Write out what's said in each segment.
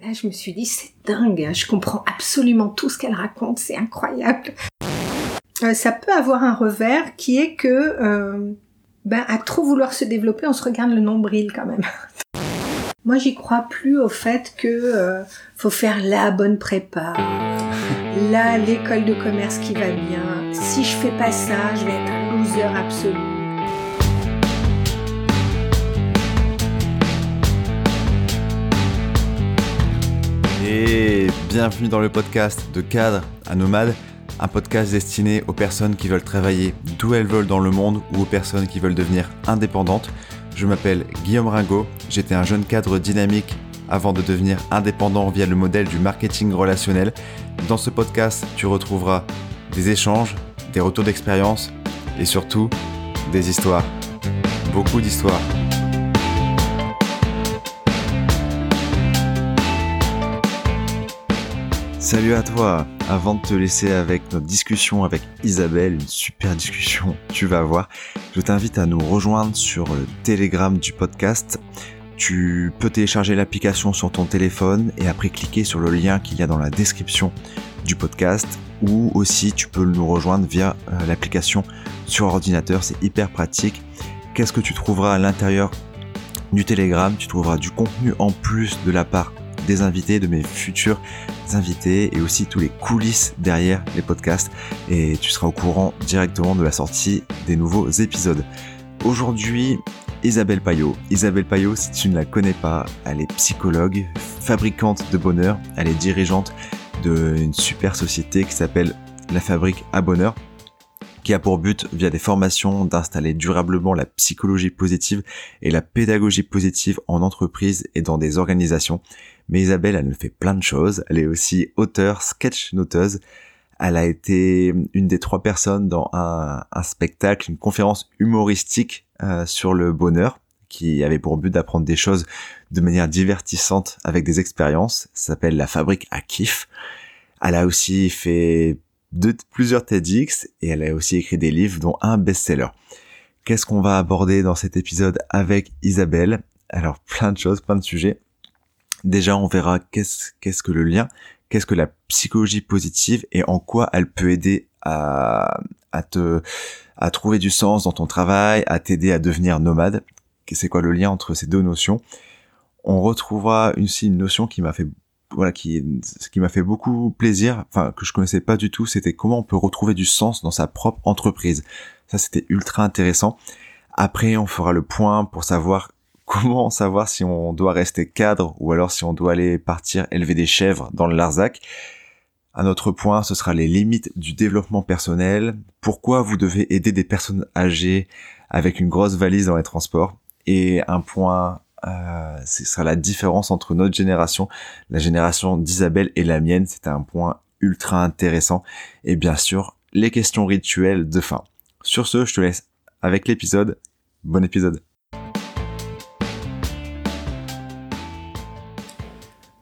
Là, je me suis dit, c'est dingue, hein, je comprends absolument tout ce qu'elle raconte, c'est incroyable. Euh, ça peut avoir un revers qui est que, euh, ben, à trop vouloir se développer, on se regarde le nombril quand même. Moi, j'y crois plus au fait que euh, faut faire la bonne prépa, là l'école de commerce qui va bien. Si je fais pas ça, je vais être un loser absolu. Et bienvenue dans le podcast de Cadre à Nomade, un podcast destiné aux personnes qui veulent travailler d'où elles veulent dans le monde ou aux personnes qui veulent devenir indépendantes. Je m'appelle Guillaume Ringot, j'étais un jeune cadre dynamique avant de devenir indépendant via le modèle du marketing relationnel. Dans ce podcast, tu retrouveras des échanges, des retours d'expérience et surtout des histoires. Beaucoup d'histoires. Salut à toi. Avant de te laisser avec notre discussion avec Isabelle, une super discussion, tu vas voir, je t'invite à nous rejoindre sur le Telegram du podcast. Tu peux télécharger l'application sur ton téléphone et après cliquer sur le lien qu'il y a dans la description du podcast. Ou aussi tu peux nous rejoindre via euh, l'application sur ordinateur, c'est hyper pratique. Qu'est-ce que tu trouveras à l'intérieur du Telegram? Tu trouveras du contenu en plus de la part des invités, de mes futurs invités et aussi tous les coulisses derrière les podcasts et tu seras au courant directement de la sortie des nouveaux épisodes. Aujourd'hui, Isabelle Payot. Isabelle Payot, si tu ne la connais pas, elle est psychologue, fabricante de bonheur, elle est dirigeante d'une super société qui s'appelle La Fabrique à Bonheur qui a pour but, via des formations, d'installer durablement la psychologie positive et la pédagogie positive en entreprise et dans des organisations. Mais Isabelle, elle fait plein de choses. Elle est aussi auteure, sketch noteuse. Elle a été une des trois personnes dans un, spectacle, une conférence humoristique euh, sur le bonheur, qui avait pour but d'apprendre des choses de manière divertissante avec des expériences. Ça s'appelle La Fabrique à Kiff. Elle a aussi fait de, plusieurs TEDx et elle a aussi écrit des livres dont un best-seller. Qu'est-ce qu'on va aborder dans cet épisode avec Isabelle? Alors plein de choses, plein de sujets. Déjà, on verra qu'est-ce qu'est-ce que le lien, qu'est-ce que la psychologie positive et en quoi elle peut aider à, à te à trouver du sens dans ton travail, à t'aider à devenir nomade. C'est quoi le lien entre ces deux notions? On retrouvera aussi une notion qui m'a fait voilà qui qui m'a fait beaucoup plaisir, enfin que je connaissais pas du tout, c'était comment on peut retrouver du sens dans sa propre entreprise. Ça c'était ultra intéressant. Après, on fera le point pour savoir comment savoir si on doit rester cadre ou alors si on doit aller partir élever des chèvres dans le Larzac. Un autre point, ce sera les limites du développement personnel. Pourquoi vous devez aider des personnes âgées avec une grosse valise dans les transports? Et un point, euh, ce sera la différence entre notre génération, la génération d'Isabelle et la mienne. C'est un point ultra intéressant. Et bien sûr, les questions rituelles de fin. Sur ce, je te laisse avec l'épisode. Bon épisode.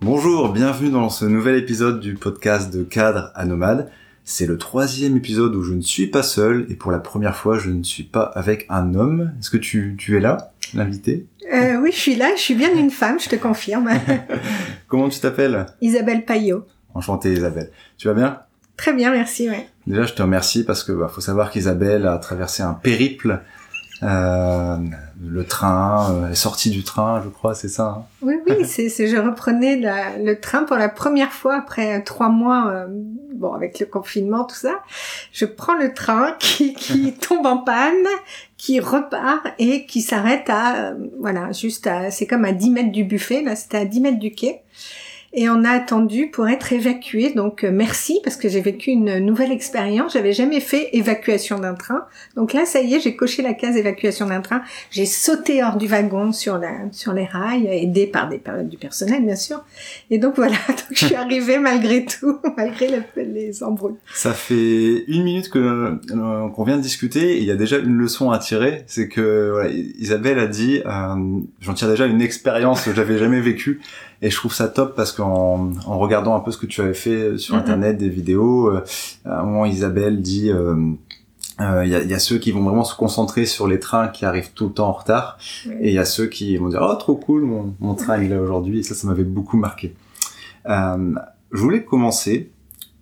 Bonjour, bienvenue dans ce nouvel épisode du podcast de Cadre à Nomade. C'est le troisième épisode où je ne suis pas seul et pour la première fois je ne suis pas avec un homme. Est-ce que tu, tu es là, l'invité euh, Oui, je suis là, je suis bien une femme, je te confirme. Comment tu t'appelles Isabelle Payot. Enchantée Isabelle. Tu vas bien? Très bien, merci, ouais. Déjà je te remercie parce que bah, faut savoir qu'Isabelle a traversé un périple euh, le train, euh, est sortie du train, je crois, c'est ça. Hein? Oui, oui, c'est, je reprenais le train pour la première fois après trois mois, euh, bon, avec le confinement, tout ça. Je prends le train qui, qui tombe en panne, qui repart et qui s'arrête à, voilà, juste à, c'est comme à 10 mètres du buffet, là, c'était à 10 mètres du quai et on a attendu pour être évacué. Donc euh, merci parce que j'ai vécu une nouvelle expérience. J'avais jamais fait évacuation d'un train. Donc là, ça y est, j'ai coché la case évacuation d'un train. J'ai sauté hors du wagon sur la sur les rails, aidé par des du personnel bien sûr. Et donc voilà, donc je suis arrivée malgré tout, malgré les embrouilles. Ça fait une minute que euh, qu'on vient de discuter il y a déjà une leçon à tirer, c'est que voilà, Isabelle a dit, euh, j'en tire déjà une expérience que j'avais jamais vécue et je trouve ça top parce qu'en en regardant un peu ce que tu avais fait sur internet, des vidéos, euh, à un moment Isabelle dit euh, euh, il y, a, y, a, ceux qui vont vraiment se concentrer sur les trains qui arrivent tout le temps en retard. Et il y a ceux qui vont dire oh trop cool mon, mon train il est aujourd'hui. Et ça ça m'avait beaucoup marqué. Euh, je voulais commencer,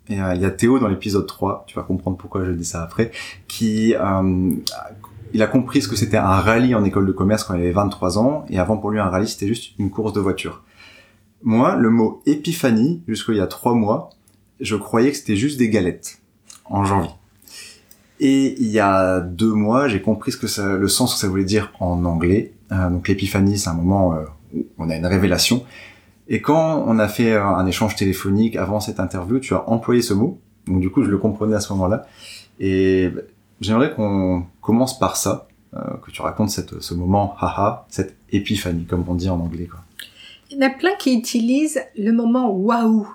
et euh, il y a Théo dans l'épisode 3, tu vas comprendre pourquoi je dis ça après, qui euh, il a compris ce que c'était un rallye en école de commerce quand il avait 23 ans, et avant pour lui un rallye c'était juste une course de voiture. Moi, le mot épiphanie, jusqu'il y a trois mois, je croyais que c'était juste des galettes en janvier. Et il y a deux mois, j'ai compris ce que ça, le sens que ça voulait dire en anglais. Euh, donc l'épiphanie, c'est un moment euh, où on a une révélation. Et quand on a fait un échange téléphonique avant cette interview, tu as employé ce mot. Donc du coup, je le comprenais à ce moment-là. Et j'aimerais qu'on commence par ça, euh, que tu racontes ce moment, haha, cette épiphanie, comme on dit en anglais. Quoi. Il y en a plein qui utilisent le moment waouh.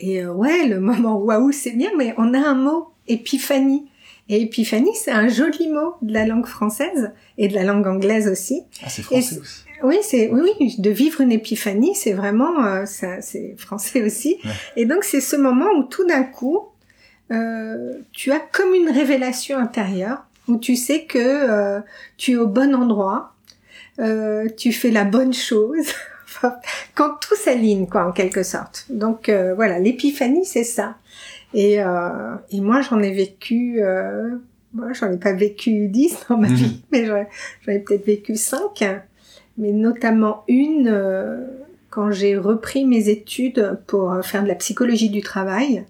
Et euh, ouais, le moment waouh, c'est bien, mais on a un mot, épiphanie. Et épiphanie, c'est un joli mot de la langue française et de la langue anglaise aussi. Ah, c'est français aussi. Oui, c'est oui, oui, de vivre une épiphanie, c'est vraiment euh, ça, c'est français aussi. Et donc c'est ce moment où tout d'un coup, euh, tu as comme une révélation intérieure où tu sais que euh, tu es au bon endroit, euh, tu fais la bonne chose. Quand tout s'aligne, quoi, en quelque sorte. Donc euh, voilà, l'épiphanie, c'est ça. Et, euh, et moi, j'en ai vécu, euh, moi, j'en ai pas vécu dix dans ma vie, mais j'en ai peut-être vécu cinq, mais notamment une euh, quand j'ai repris mes études pour faire de la psychologie du travail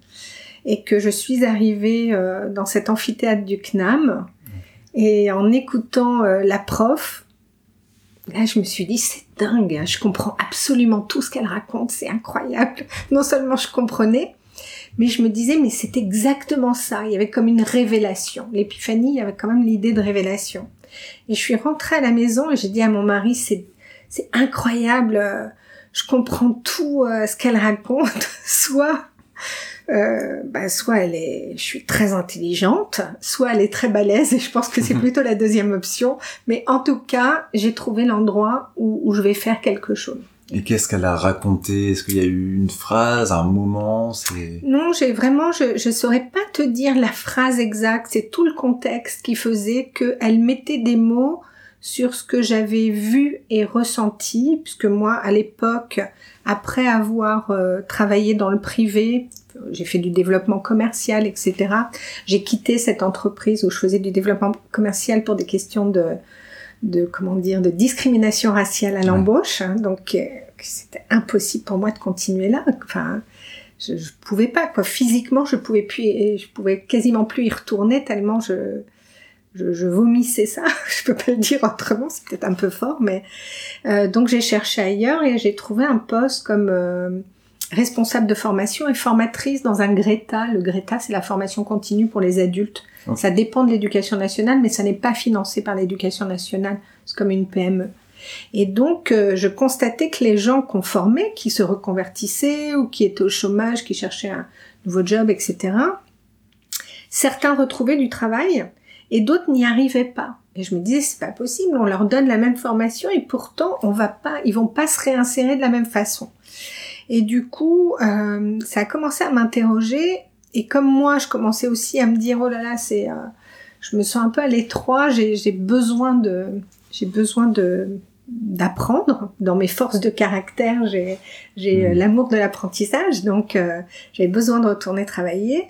et que je suis arrivée dans cet amphithéâtre du CNAM et en écoutant la prof, Là, je me suis dit, c'est dingue, hein, je comprends absolument tout ce qu'elle raconte, c'est incroyable. Non seulement je comprenais, mais je me disais, mais c'est exactement ça. Il y avait comme une révélation. L'épiphanie, il y avait quand même l'idée de révélation. Et je suis rentrée à la maison et j'ai dit à mon mari, c'est, c'est incroyable, euh, je comprends tout euh, ce qu'elle raconte, soit euh, bah, soit elle est, je suis très intelligente, soit elle est très balèze, et je pense que c'est plutôt la deuxième option. Mais en tout cas, j'ai trouvé l'endroit où, où je vais faire quelque chose. Et qu'est-ce qu'elle a raconté? Est-ce qu'il y a eu une phrase, un moment? C'est Non, j'ai vraiment, je je saurais pas te dire la phrase exacte. C'est tout le contexte qui faisait qu'elle mettait des mots sur ce que j'avais vu et ressenti, puisque moi, à l'époque, après avoir euh, travaillé dans le privé, j'ai fait du développement commercial, etc. J'ai quitté cette entreprise où je faisais du développement commercial pour des questions de, de comment dire, de discrimination raciale à l'embauche. Hein, donc, euh, c'était impossible pour moi de continuer là. Enfin, je, je pouvais pas, quoi. Physiquement, je pouvais plus, et je pouvais quasiment plus y retourner tellement je, je, je, vomissais ça. je peux pas le dire autrement, c'est peut-être un peu fort, mais euh, donc j'ai cherché ailleurs et j'ai trouvé un poste comme euh, responsable de formation et formatrice dans un Greta. Le Greta, c'est la formation continue pour les adultes. Ça dépend de l'éducation nationale, mais ça n'est pas financé par l'éducation nationale. C'est comme une PME. Et donc, euh, je constatais que les gens qu'on formait, qui se reconvertissaient ou qui étaient au chômage, qui cherchaient un nouveau job, etc., certains retrouvaient du travail et d'autres n'y arrivaient pas. Et je me disais, c'est pas possible, on leur donne la même formation et pourtant, on va pas, ils vont pas se réinsérer de la même façon. Et du coup, euh, ça a commencé à m'interroger. Et comme moi, je commençais aussi à me dire, oh là là, c'est, euh, je me sens un peu à l'étroit. J'ai besoin de, j'ai besoin de d'apprendre dans mes forces de caractère j'ai j'ai mmh. l'amour de l'apprentissage donc euh, j'avais besoin de retourner travailler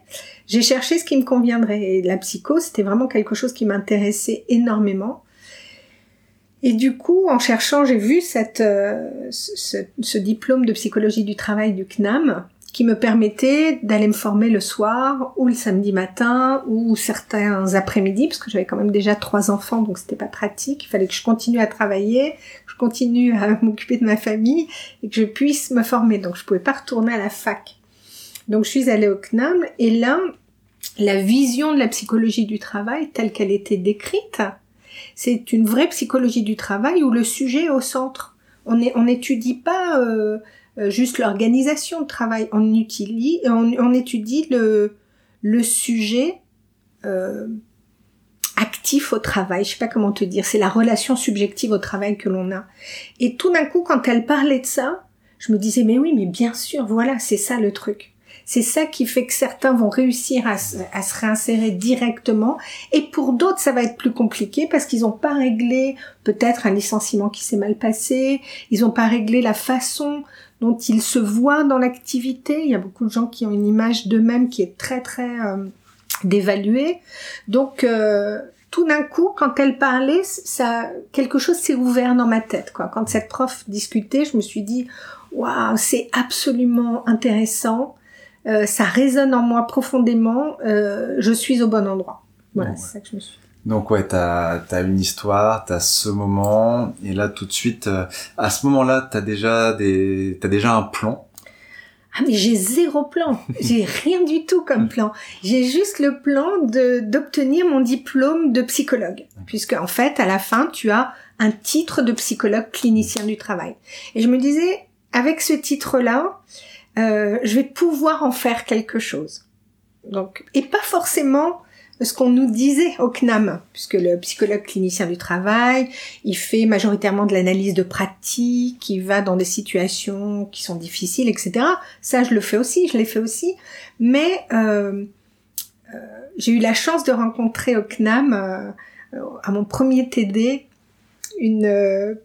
j'ai cherché ce qui me conviendrait et la psycho c'était vraiment quelque chose qui m'intéressait énormément et du coup, en cherchant, j'ai vu cette, euh, ce, ce, diplôme de psychologie du travail du CNAM qui me permettait d'aller me former le soir ou le samedi matin ou certains après-midi parce que j'avais quand même déjà trois enfants donc c'était pas pratique. Il fallait que je continue à travailler, que je continue à m'occuper de ma famille et que je puisse me former. Donc je pouvais pas retourner à la fac. Donc je suis allée au CNAM et là, la vision de la psychologie du travail telle qu'elle était décrite, c'est une vraie psychologie du travail où le sujet est au centre. On n'étudie pas euh, juste l'organisation de travail, on, utilise, on, étudie le, le sujet euh, actif au travail. Je sais pas comment te dire. C'est la relation subjective au travail que l'on a. Et tout d'un coup, quand elle parlait de ça, je me disais mais oui, mais bien sûr, voilà, c'est ça le truc. C'est ça qui fait que certains vont réussir à, à se réinsérer directement et pour d'autres ça va être plus compliqué parce qu'ils n'ont pas réglé peut-être un licenciement qui s'est mal passé, ils n'ont pas réglé la façon dont ils se voient dans l'activité. Il y a beaucoup de gens qui ont une image d'eux-mêmes qui est très très euh, dévaluée. Donc euh, tout d'un coup, quand elle parlait, ça quelque chose s'est ouvert dans ma tête. Quoi. Quand cette prof discutait, je me suis dit waouh, c'est absolument intéressant. Euh, ça résonne en moi profondément. Euh, je suis au bon endroit. Voilà, c'est ça que je me suis. Donc ouais, t'as as une histoire, t'as ce moment, et là tout de suite, euh, à ce moment-là, t'as déjà des, t'as déjà un plan. Ah mais j'ai zéro plan, j'ai rien du tout comme plan. J'ai juste le plan de d'obtenir mon diplôme de psychologue, puisque en fait à la fin tu as un titre de psychologue clinicien du travail. Et je me disais avec ce titre-là, euh, je vais pouvoir en faire quelque chose. Donc et pas forcément ce qu'on nous disait au CNAM, puisque le psychologue clinicien du travail, il fait majoritairement de l'analyse de pratique, il va dans des situations qui sont difficiles, etc. Ça, je le fais aussi, je l'ai fait aussi. Mais euh, euh, j'ai eu la chance de rencontrer au CNAM, euh, à mon premier TD, une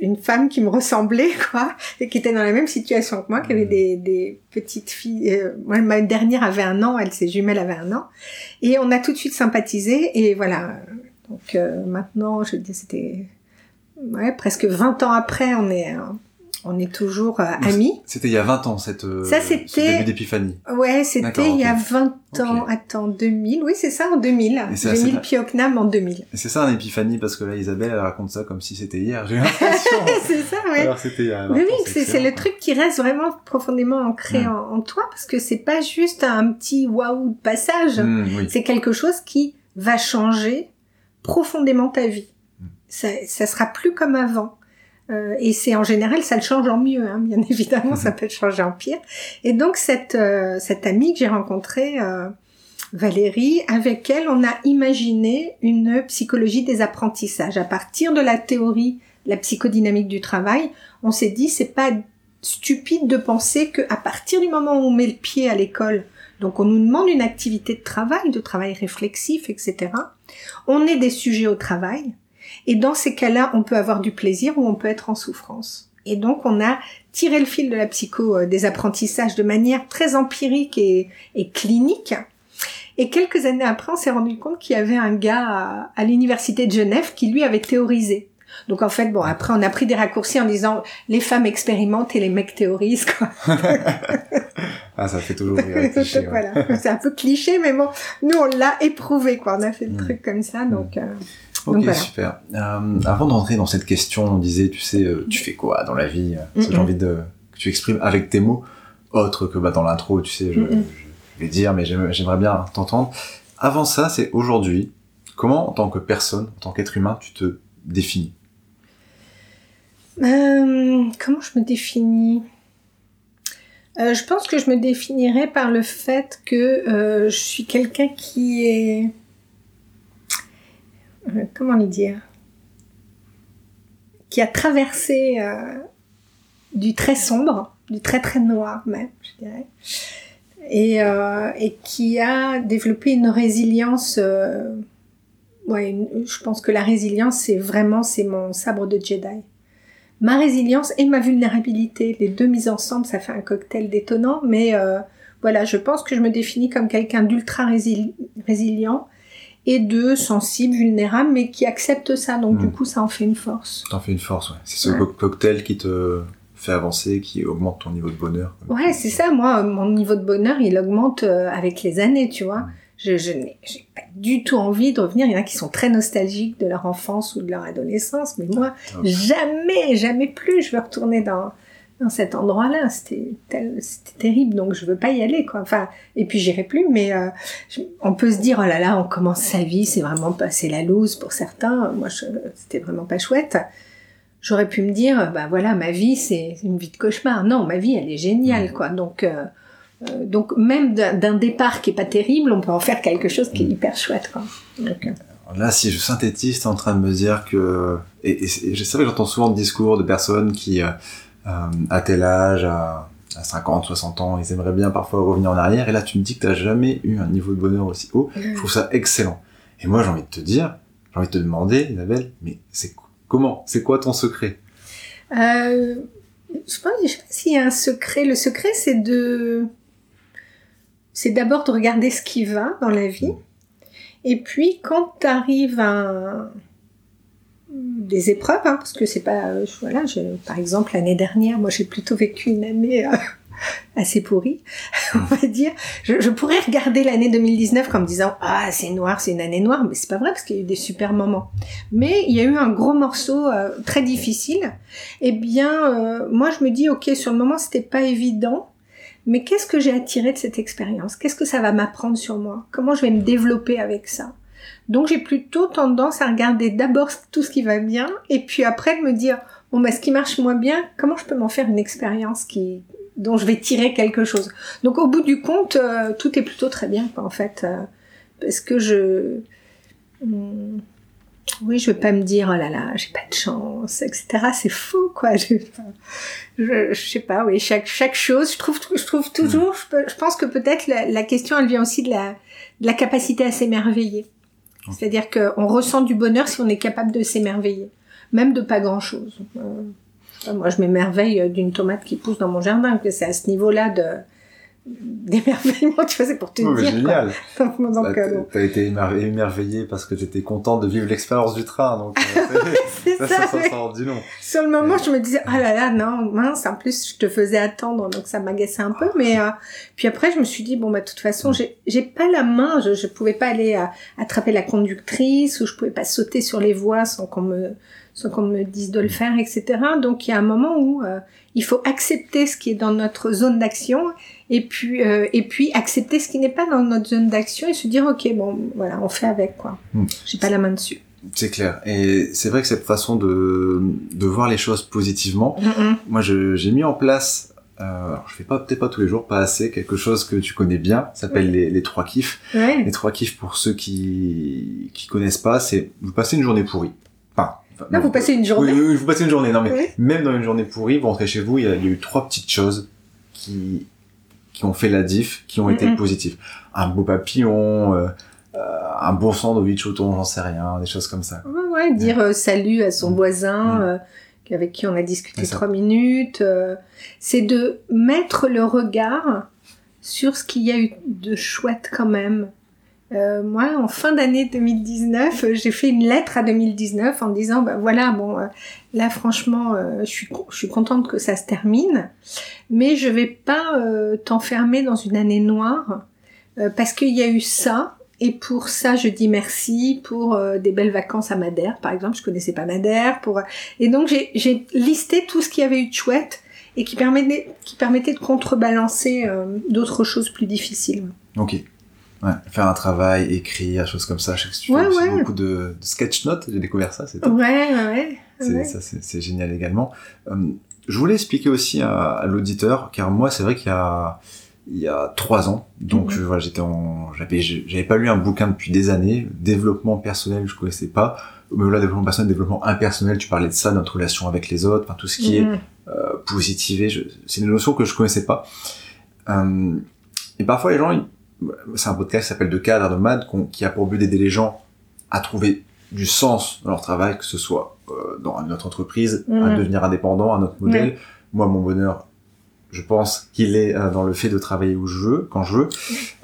une femme qui me ressemblait, quoi, et qui était dans la même situation que moi, qui avait mmh. des, des petites filles. Euh, moi, ma dernière avait un an, elle, ses jumelles avaient un an. Et on a tout de suite sympathisé, et voilà. Donc euh, maintenant, je dis, c'était ouais, presque 20 ans après, on est, on est toujours euh, amis. C'était il y a 20 ans, cette, euh, ça, c'était... début d'épiphanie. Ouais, c'était il y a 20 ans. Attends, 2000. Oui, c'est ça, en 2000. 2000 Piocnam en 2000. Et c'est ça un épiphanie, parce que là, Isabelle, elle raconte ça comme si c'était hier. J'ai l'impression. c'est ça, ouais. Alors, c'était il y a 20 oui, oui, c'est, le truc qui reste vraiment profondément ancré mm. en, toi, parce que c'est pas juste un petit waouh de passage. Mm, c'est quelque chose qui va changer profondément ta vie. Mm. Ça, ça sera plus comme avant. Euh, et c'est en général, ça le change en mieux, hein, bien évidemment, ça mhm. peut changer en pire. Et donc cette euh, cette amie que j'ai rencontrée, euh, Valérie, avec elle, on a imaginé une psychologie des apprentissages à partir de la théorie, la psychodynamique du travail. On s'est dit, c'est pas stupide de penser que à partir du moment où on met le pied à l'école, donc on nous demande une activité de travail, de travail réflexif, etc. On est des sujets au travail et dans ces cas-là, on peut avoir du plaisir ou on peut être en souffrance. Et donc, on a tiré le fil de la psycho euh, des apprentissages de manière très empirique et, clinique. Et quelques années après, on s'est rendu compte qu'il y avait un gars à, l'université de Genève qui lui avait théorisé. Donc en fait, bon, après on a pris des raccourcis en disant les femmes expérimentent et les mecs théorisent. Quoi. ah, ça fait toujours rire. voilà, c'est un peu cliché, mais bon, nous on l'a éprouvé, quoi. On a fait le mm. truc comme ça, donc. Euh, Ok, super. Euh, avant d'entrer dans cette question, on disait, tu sais, euh, tu fais quoi dans la vie? J'ai envie de que tu exprimes avec tes mots, autre que bah, dans l'intro, tu sais, je, vais dire, mais j'aimerais bien t'entendre. Avant ça, c'est aujourd'hui, comment, en tant que personne, en tant qu'être humain, tu te définis? Euh, Comment je me définis? Je pense que je me définirais par le fait que je suis quelqu'un qui est euh, comment le dire, qui a traversé euh, du très sombre, du très très noir même, je dirais, et, euh, qui a développé une résilience. ouais, je pense que la résilience, c'est vraiment c'est mon sabre de Jedi. Ma résilience et ma vulnérabilité, les deux mises ensemble, ça fait un cocktail détonnant, mais voilà, je pense que je me définis comme quelqu'un d'ultra résilient et de sensible, vulnérable, mais qui accepte ça. Donc du hmm. coup, ça en fait une force. T'en fais une force, ouais. C'est ce cocktail qui te fait avancer, qui augmente ton niveau de bonheur. Ouais, c'est ça. Moi, mon niveau de bonheur, il augmente euh, avec les années, tu vois. Hmm. Je, je n'ai pas du tout envie de revenir. Il y en a qui sont très nostalgiques de leur enfance ou de leur adolescence, mais moi, ah, jamais, jamais plus. Je veux retourner dans dans cet endroit-là. C'était c'était terrible, donc je veux pas y aller, quoi. Enfin, et puis j'irai plus, mais euh, on peut se dire, oh là là, on commence sa vie, c'est vraiment passé la loose pour certains. Moi, c'était vraiment pas chouette. J'aurais pu me dire, bah voilà, ma vie, c'est une vie de cauchemar. Non, ma vie, elle est géniale, quoi. Donc, euh, euh, donc même d'un départ qui est pas terrible, on peut en faire quelque chose qui est hyper chouette, quoi. Là, si je synthétise, t'es en train de me dire que, et, je sais que j'entends souvent des discours de personnes qui euh, à tel âge, à, 50, 60 ans, ils aimeraient bien parfois revenir en arrière. Et là, tu me dis que tu n'as jamais eu un niveau de bonheur aussi haut. Je trouve ça excellent. Et moi, j'ai envie de te dire, j'ai envie de te demander, Isabelle, mais c'est comment C'est quoi ton secret? Euh, je pense, je sais pas s'il y a un secret. Le secret, c'est de, c'est d'abord de regarder ce qui va dans la vie. Et puis, quand tu arrives à des épreuves, hein, parce que c'est pas, euh, voilà, par exemple, l'année dernière, moi, j'ai plutôt vécu une année euh, assez pourrie, on va dire. Je, pourrais regarder l'année 2019 comme disant, ah, c'est noir, c'est une année noire, mais c'est pas vrai parce qu'il y a eu des super moments. Mais il y a eu un gros morceau euh, très difficile. Eh bien, moi, je me dis, ok, sur le moment, c'était pas évident. Mais qu'est-ce que j'ai attiré de cette expérience? Qu'est-ce que ça va m'apprendre sur moi? Comment je vais me développer avec ça? Donc j'ai plutôt tendance à regarder d'abord tout ce qui va bien et puis après de me dire bon bah ce qui marche moins bien, comment je peux m'en faire une expérience qui dont je vais tirer quelque chose? Donc au bout du compte, euh, tout est plutôt très bien en fait euh, parce que je hmm, oui, je veux pas me dire oh là là, j'ai pas de chance, etc. C'est faux quoi. Je, je, je, sais pas, oui, chaque chaque chose, je trouve je trouve toujours, je, pense que peut-être la, la, question elle vient aussi de la de la capacité à s'émerveiller. C'est-à-dire qu'on ressent du bonheur si on est capable de s'émerveiller, même de pas grand chose. Euh, moi, je m'émerveille d'une tomate qui pousse dans mon jardin, que c'est à ce niveau-là de d'émerveillement, tu vois, c'est pour te oh, dire. génial. T'as été émerveillé parce que t'étais contente de vivre l'expérience du train, donc euh, c'est ça, ça, ça. Sur le moment, je me disais, ah là là, non, mince, en plus, je te faisais attendre, donc ça m'agaçait un peu, mais euh, puis après, je me suis dit, bon, bah, de toute façon, j'ai j'ai pas la main, je, je pouvais pas aller euh, attraper la conductrice, ou je pouvais pas sauter sur les voies sans qu'on me, sans qu'on me dise de le faire, etc. Donc, il y a un moment où euh, il faut accepter ce qui est dans notre zone d'action, et puis, euh, et puis accepter ce qui n'est pas dans notre zone d'action, et se dire, ok, bon, voilà, on fait avec, quoi. Hmm. J'ai pas la main dessus. C'est clair. Et c'est vrai que cette façon de, de voir les choses positivement, moi j'ai mis en place, euh, alors je fais pas peut-être pas tous les jours, pas assez, quelque chose que tu connais bien, ça s'appelle les, les trois kiffs. Ouais. Les trois kiffs pour ceux qui qui connaissent pas, c'est vous passez une journée pourrie. Là, vous passez une journée. Oui, oui, vous passez une journée. Non mais Oui. même dans une journée pourrie, vous rentrez chez vous, il y a, il y a eu trois petites choses qui qui ont fait la diff, qui ont été positives. Un beau papillon, euh, euh, un bon sandwich au thon, j'en sais rien, des choses comme ça. Ouais, ouais, dire euh, salut à son Mm. voisin Mm. avec qui on a discuté trois minutes. c'est de mettre le regard sur ce qu'il y a eu de chouette quand même. Euh, moi, en fin d'année 2019, euh, j'ai fait une lettre à 2019 en disant, bah voilà, bon, euh, là franchement, je suis je suis contente que ça se termine, mais je vais pas t'enfermer dans une année noire parce qu'il y a eu ça. Et pour ça, je dis merci pour des belles vacances à Madère, par exemple. Je connaissais pas Madère. Pour et donc j'ai- listé tout ce qu'il y avait eu de chouette et qui permettait qui permettait de contrebalancer d'autres choses plus difficiles. Ok. Ouais, faire un travail, écrire, choses comme ça. Je sais que tu Ouais, fais ouais. beaucoup de, de sketch notes. J'ai découvert ça, c'est top. Ouais, ouais, ouais. Ça, c'est génial également. Euh, je voulais expliquer aussi à, à l'auditeur, car moi, c'est vrai qu'il y a, il y a trois ans, donc Mhm. je- voilà, j'étais en, j'avais, j'avais pas lu un bouquin depuis des années. Développement personnel, je connaissais pas. Mais voilà, développement personnel, développement impersonnel, tu parlais de ça, notre relation avec les autres, enfin, tout ce qui est Mhm. euh, positiver. je- C'est une notion que je connaissais pas. Euh, et parfois, les gens, ils- c'est un podcast qui s'appelle De cadre, de mad, qu'on- qui a pour but d'aider les gens à trouver du sens dans leur travail, que ce soit euh, dans notre entreprise, à Mhm. devenir indépendant, à notre modèle. Moi, mon bonheur, je pense qu'il est euh, dans le fait de travailler où je veux, quand je veux.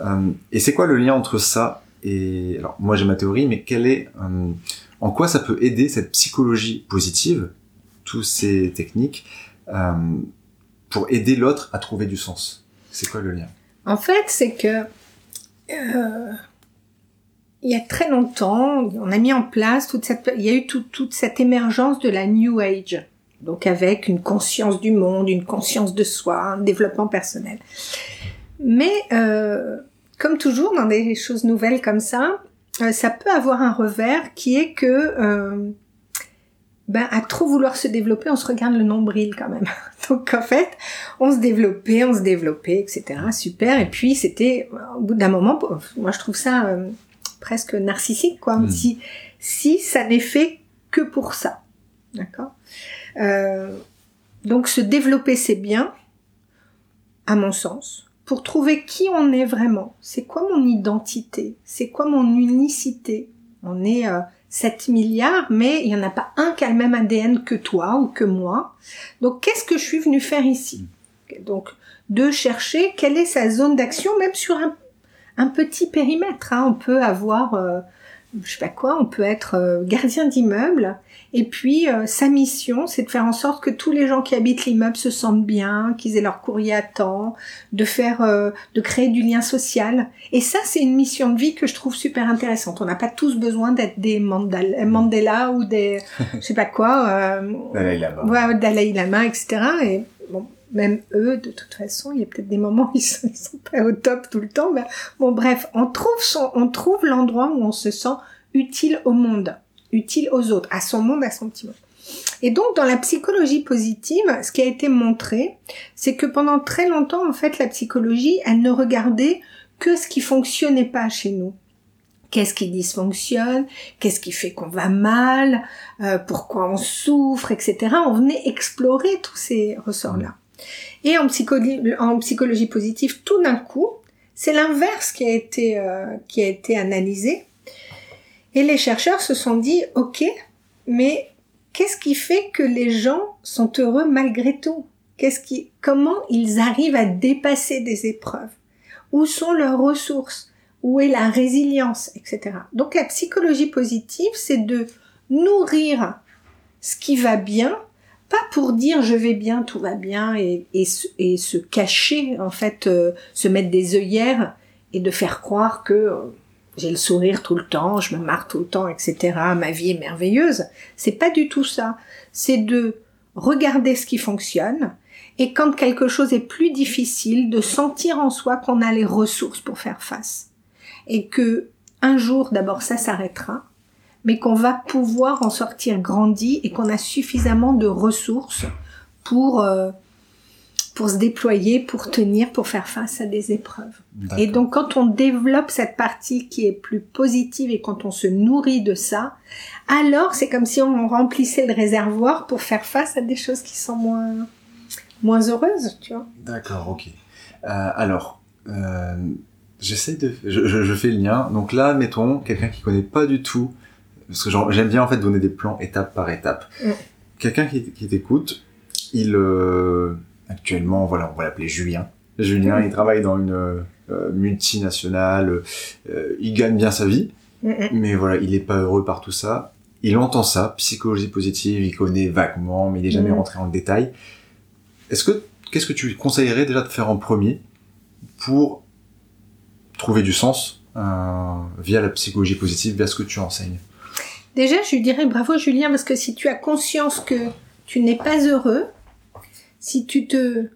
Euh, et c'est quoi le lien entre ça et alors moi j'ai ma théorie, mais quelle est en quoi ça peut aider cette psychologie positive, toutes ces techniques, pour aider l'autre à trouver du sens? C'est quoi le lien? En fait, c'est que il y a très longtemps, on a mis en place toute cette, il y a eu tout- toute cette émergence de la New Age, donc avec une conscience du monde, une conscience de soi, un développement personnel. Mais euh, comme toujours dans des choses nouvelles comme ça, euh, ça peut avoir un revers qui est que euh, ben, à trop vouloir se développer, on se regarde le nombril quand même. Donc en fait, on se développait, on se développait, etc. Super. Et puis c'était, au bout d'un moment, moi je trouve ça euh, presque narcissique, quoi. Mm. Si, si ça n'est fait que pour ça. D'accord? Euh, Donc se développer, c'est bien, à mon sens, pour trouver qui on est vraiment. C'est quoi mon identité C'est quoi mon unicité On est... euh, 7 milliards, mais il n'y en a pas un qui a le même ADN que toi ou que moi. Donc qu'est-ce que je suis venu faire ici? Donc de chercher quelle est sa zone d'action, même sur un, un petit périmètre. Hein. On peut avoir, euh, je sais pas quoi, on peut être euh, gardien d'immeuble et puis euh, sa mission, c'est de faire en sorte que tous les gens qui habitent l'immeuble se sentent bien, qu'ils aient leur courrier à temps, de faire, euh, de créer du lien social. Et ça, c'est une mission de vie que je trouve super intéressante. On n'a pas tous besoin d'être des Mandela ou des, je sais pas quoi, euh, Dalai Lama, ouais, Dalai Lama, etc. Et bon, même eux, de toute façon, il y a peut-être des moments où ils sont, sont pas au top tout le temps. Bon, bref, on trouve son, on trouve l'endroit où on se sent utile au monde utile aux autres, à son monde, à son petit monde. Et donc, dans la psychologie positive, ce qui a été montré, c'est que pendant très longtemps, en fait, la psychologie, elle ne regardait que ce qui fonctionnait pas chez nous. Qu'est-ce qui dysfonctionne Qu'est-ce qui fait qu'on va mal euh, Pourquoi on souffre, etc. On venait explorer tous ces ressorts-là. Et en psychologie, positive, tout d'un coup, c'est l'inverse qui a été euh, qui a été analysé. Et les chercheurs se sont dit, ok, mais qu'est-ce qui fait que les gens sont heureux malgré tout? Qu'est-ce qui, comment ils arrivent à dépasser des épreuves? Où sont leurs ressources? Où est la résilience, etc. Donc la psychologie positive, c'est de nourrir ce qui va bien, pas pour dire je vais bien, tout va bien, et, se cacher, en fait, euh, se mettre des œillères et de faire croire que euh, j'ai le sourire tout le temps, je me marre tout le temps, etc. Ma vie est merveilleuse. C'est pas du tout ça. C'est de regarder ce qui fonctionne et quand quelque chose est plus difficile, de sentir en soi qu'on a les ressources pour faire face et que un jour d'abord ça s'arrêtera, mais qu'on va pouvoir en sortir grandi et qu'on a suffisamment de ressources pour euh, pour se déployer, pour tenir, pour faire face à des épreuves. Et donc quand on développe cette partie qui est plus positive et quand on se nourrit de ça, alors c'est comme si on remplissait le réservoir pour faire face à des choses qui sont moins moins heureuses, tu vois. D'accord, ok. Euh, alors, euh, j'essaie de, je, je, fais le lien. Donc là, mettons quelqu'un qui connaît pas du tout, parce que j'aime bien en fait donner des plans étape par étape. Mm. Quelqu'un qui, qui t'écoute, il euh, actuellement, voilà, on va l'appeler Julien. Julien, il travaille dans une euh, multinationale, euh, il gagne bien sa vie, mais voilà, il n'est pas heureux par tout ça. Il entend ça, psychologie positive, il connaît vaguement, mais il n'est jamais rentré en détail. Est-ce que, qu'est-ce que tu conseillerais déjà de faire en premier pour trouver du sens euh, via la psychologie positive, via ce que tu enseignes? Déjà, je lui dirais bravo Julien, parce que si tu as conscience que tu n'es pas heureux, si tu te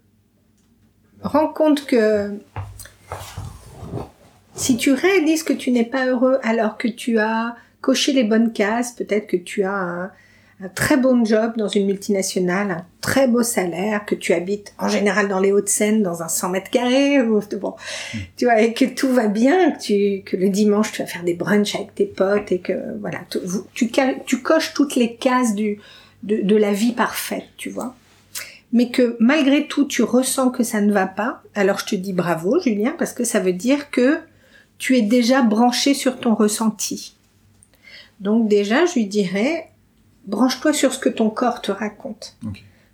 rends compte que si tu réalises que tu n'es pas heureux alors que tu as coché les bonnes cases, peut-être que tu as un, très bon job dans une multinationale, un très beau salaire, que tu habites en général dans les Hauts-de-Seine dans un 100 mètres carrés, ou, bon, tu vois, et que tout va bien, que, tu, que le dimanche tu vas faire des brunchs avec tes potes et que voilà, tu, tu, coches toutes les cases du, de, de la vie parfaite, tu vois mais que malgré tout tu ressens que ça ne va pas, alors je te dis bravo Julien, parce que ça veut dire que tu es déjà branché sur ton ressenti. Donc déjà, je lui dirais, branche-toi sur ce que ton corps te raconte.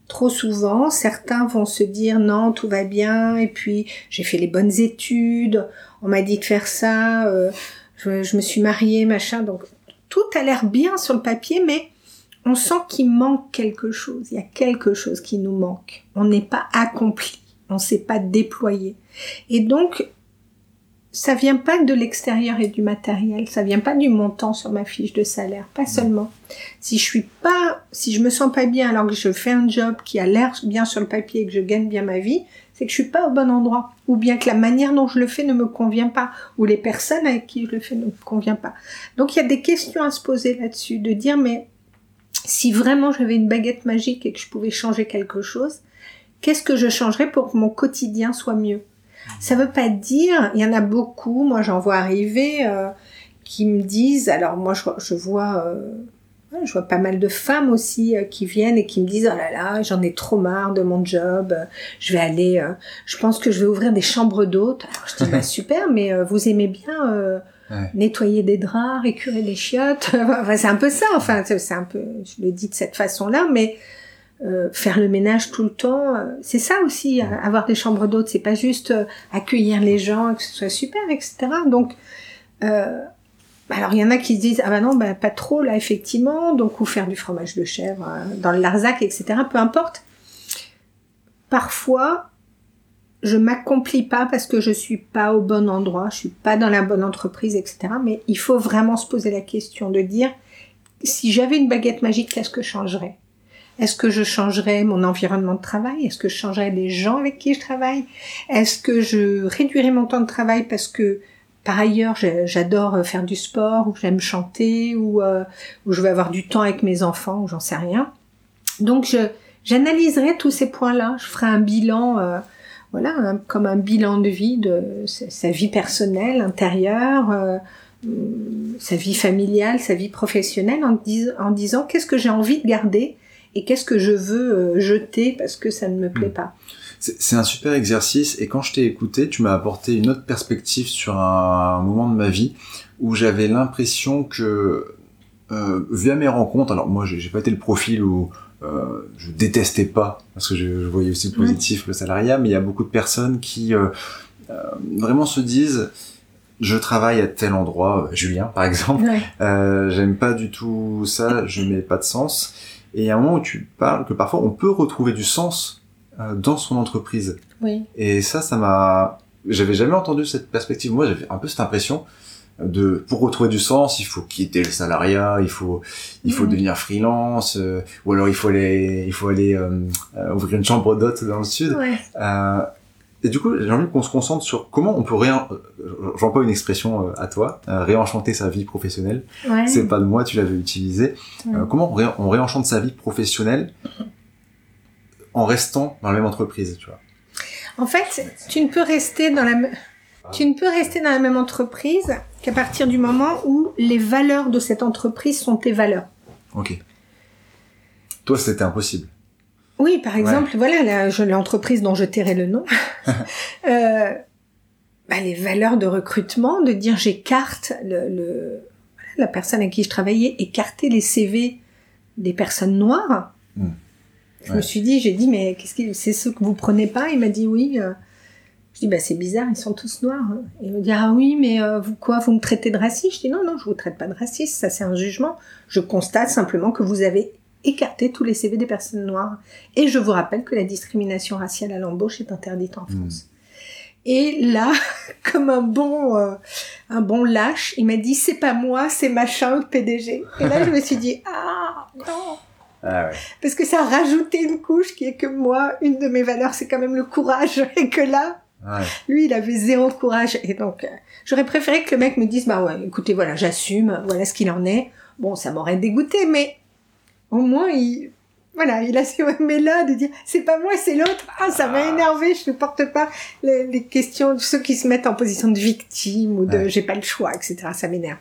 Trop souvent, certains vont se dire non, tout va bien, et puis j'ai fait les bonnes études, on m'a dit de faire ça, euh, je, je me suis mariée, machin, donc tout a l'air bien sur le papier, mais on sent qu'il manque quelque chose. Il y a quelque chose qui nous manque. On n'est pas accompli. On ne s'est pas déployé. Et donc, ça vient pas de l'extérieur et du matériel. Ça vient pas du montant sur ma fiche de salaire. Pas seulement. Si je suis pas, si je me sens pas bien alors que je fais un job qui a l'air bien sur le papier et que je gagne bien ma vie, c'est que je suis pas au bon endroit. Ou bien que la manière dont je le fais ne me convient pas. Ou les personnes avec qui je le fais ne me convient pas. Donc il y a des questions à se poser là-dessus. De dire, mais si vraiment j'avais une baguette magique et que je pouvais changer quelque chose, qu'est-ce que je changerais pour que mon quotidien soit mieux? Ça veut pas dire, il y en a beaucoup, moi j'en vois arriver, euh, qui me disent, alors moi je, vois... Euh, je vois pas mal de femmes aussi euh, qui viennent et qui me disent oh là là j'en ai trop marre de mon job je vais aller je pense que je vais ouvrir des chambres d'hôtes alors je dis bah, super mais vous aimez bien nettoyer des draps, récurer des chiottes. enfin, c'est un peu ça. Enfin, c'est un peu, je le dis de cette façon-là, mais euh, faire le ménage tout le temps, euh, c'est ça aussi. avoir des chambres d'hôtes, c'est pas juste euh, accueillir les gens, que ce soit super, etc. Donc, alors il y en a qui se disent ah ben non, bah, pas trop là effectivement, donc ou faire du fromage de chèvre dans le Larzac, etc. Peu importe. Parfois, je m'accomplis pas parce que je suis pas au bon endroit, je suis pas dans la bonne entreprise, etc. Mais il faut vraiment se poser la question de dire si j'avais une baguette magique, qu'est-ce que je changerais? Est-ce que je changerais mon environnement de travail? Est-ce que je changerais les gens avec qui je travaille? Est-ce que je réduirais mon temps de travail parce que par ailleurs j'adore faire du sport ou j'aime chanter ou, euh, ou je veux avoir du temps avec mes enfants ou j'en sais rien. Donc j'analyserai tous ces points-là. Je ferai un bilan. Euh, voilà, comme un bilan de vie de sa vie personnelle, intérieure, euh, sa vie familiale, sa vie professionnelle, en disant qu'est-ce que j'ai envie de garder et qu'est-ce que je veux euh, jeter parce que ça ne me plaît hmm. pas? C'est un super exercice et quand je t'ai écouté, tu m'as apporté une autre perspective sur un, moment de ma vie où j'avais l'impression que euh, via mes rencontres, alors moi j'ai pas été le profil où euh, je détestais pas parce que je, voyais aussi le positif, le salariat, mais il y a beaucoup de personnes qui euh, euh, vraiment se disent je travaille à tel endroit, Julien par exemple, j'aime pas du tout ça, je mets pas de sens. Et il y a un moment où tu parles que parfois on peut retrouver du sens dans son entreprise. Oui. Et ça, ça m'a, j'avais jamais entendu cette perspective. Moi, j'avais un peu cette impression de pour retrouver du sens, il faut quitter le salariat, il faut il faut devenir freelance, euh, ou alors il faut aller il faut aller euh, euh, ouvrir une chambre d'hôte dans le sud. Et du coup, j'ai envie qu'on se concentre sur comment on peut réen... J'emploie une expression à toi, réenchanter sa vie professionnelle. C'est pas de moi, tu l'avais utilisé. comment on, on réenchante sa vie professionnelle en restant dans la même entreprise, tu vois? En fait, tu ne peux rester dans la tu ne peux rester dans la même entreprise qu'à partir du moment où les valeurs de cette entreprise sont tes valeurs. Ok. Toi, c'était impossible. Oui, par exemple, voilà l'entreprise dont je tairai le nom. euh, bah, les valeurs de recrutement, de dire j'écarte le, le la personne avec qui je travaillais, écarter les CV des personnes noires. Hmm. Je me suis dit, j'ai dit, mais qu'est-ce que c'est ce que vous prenez pas? Il m'a dit oui. Euh, je dis, bah, c'est bizarre, ils sont tous noirs. Et il me dit, ah oui, mais euh, vous quoi, vous me traitez de raciste? Je dis, non, non, je vous traite pas de raciste, ça c'est un jugement. Je constate simplement que vous avez écarté tous les CV des personnes noires. Et je vous rappelle que la discrimination raciale à l'embauche est interdite en hmm. France. Et là, comme un bon, euh, un bon lâche, il m'a dit, c'est pas moi, c'est machin le PDG. Et là, je me suis dit, ah, non. Ah ouais. Parce que ça a rajouté une couche qui est que moi, une de mes valeurs, c'est quand même le courage. Et que là, lui, il avait zéro courage. Et donc, euh, j'aurais préféré que le mec me dise, bah ouais, écoutez, voilà, j'assume, voilà ce qu'il en est. Bon, ça m'aurait dégoûté, mais au moins, il, voilà, il a ce là de dire, c'est pas moi, c'est l'autre. Ah, ça m'a ah. énervé, je ne porte pas les, questions de ceux qui se mettent en position de victime ou de j'ai pas le choix, etc. Ça m'énerve.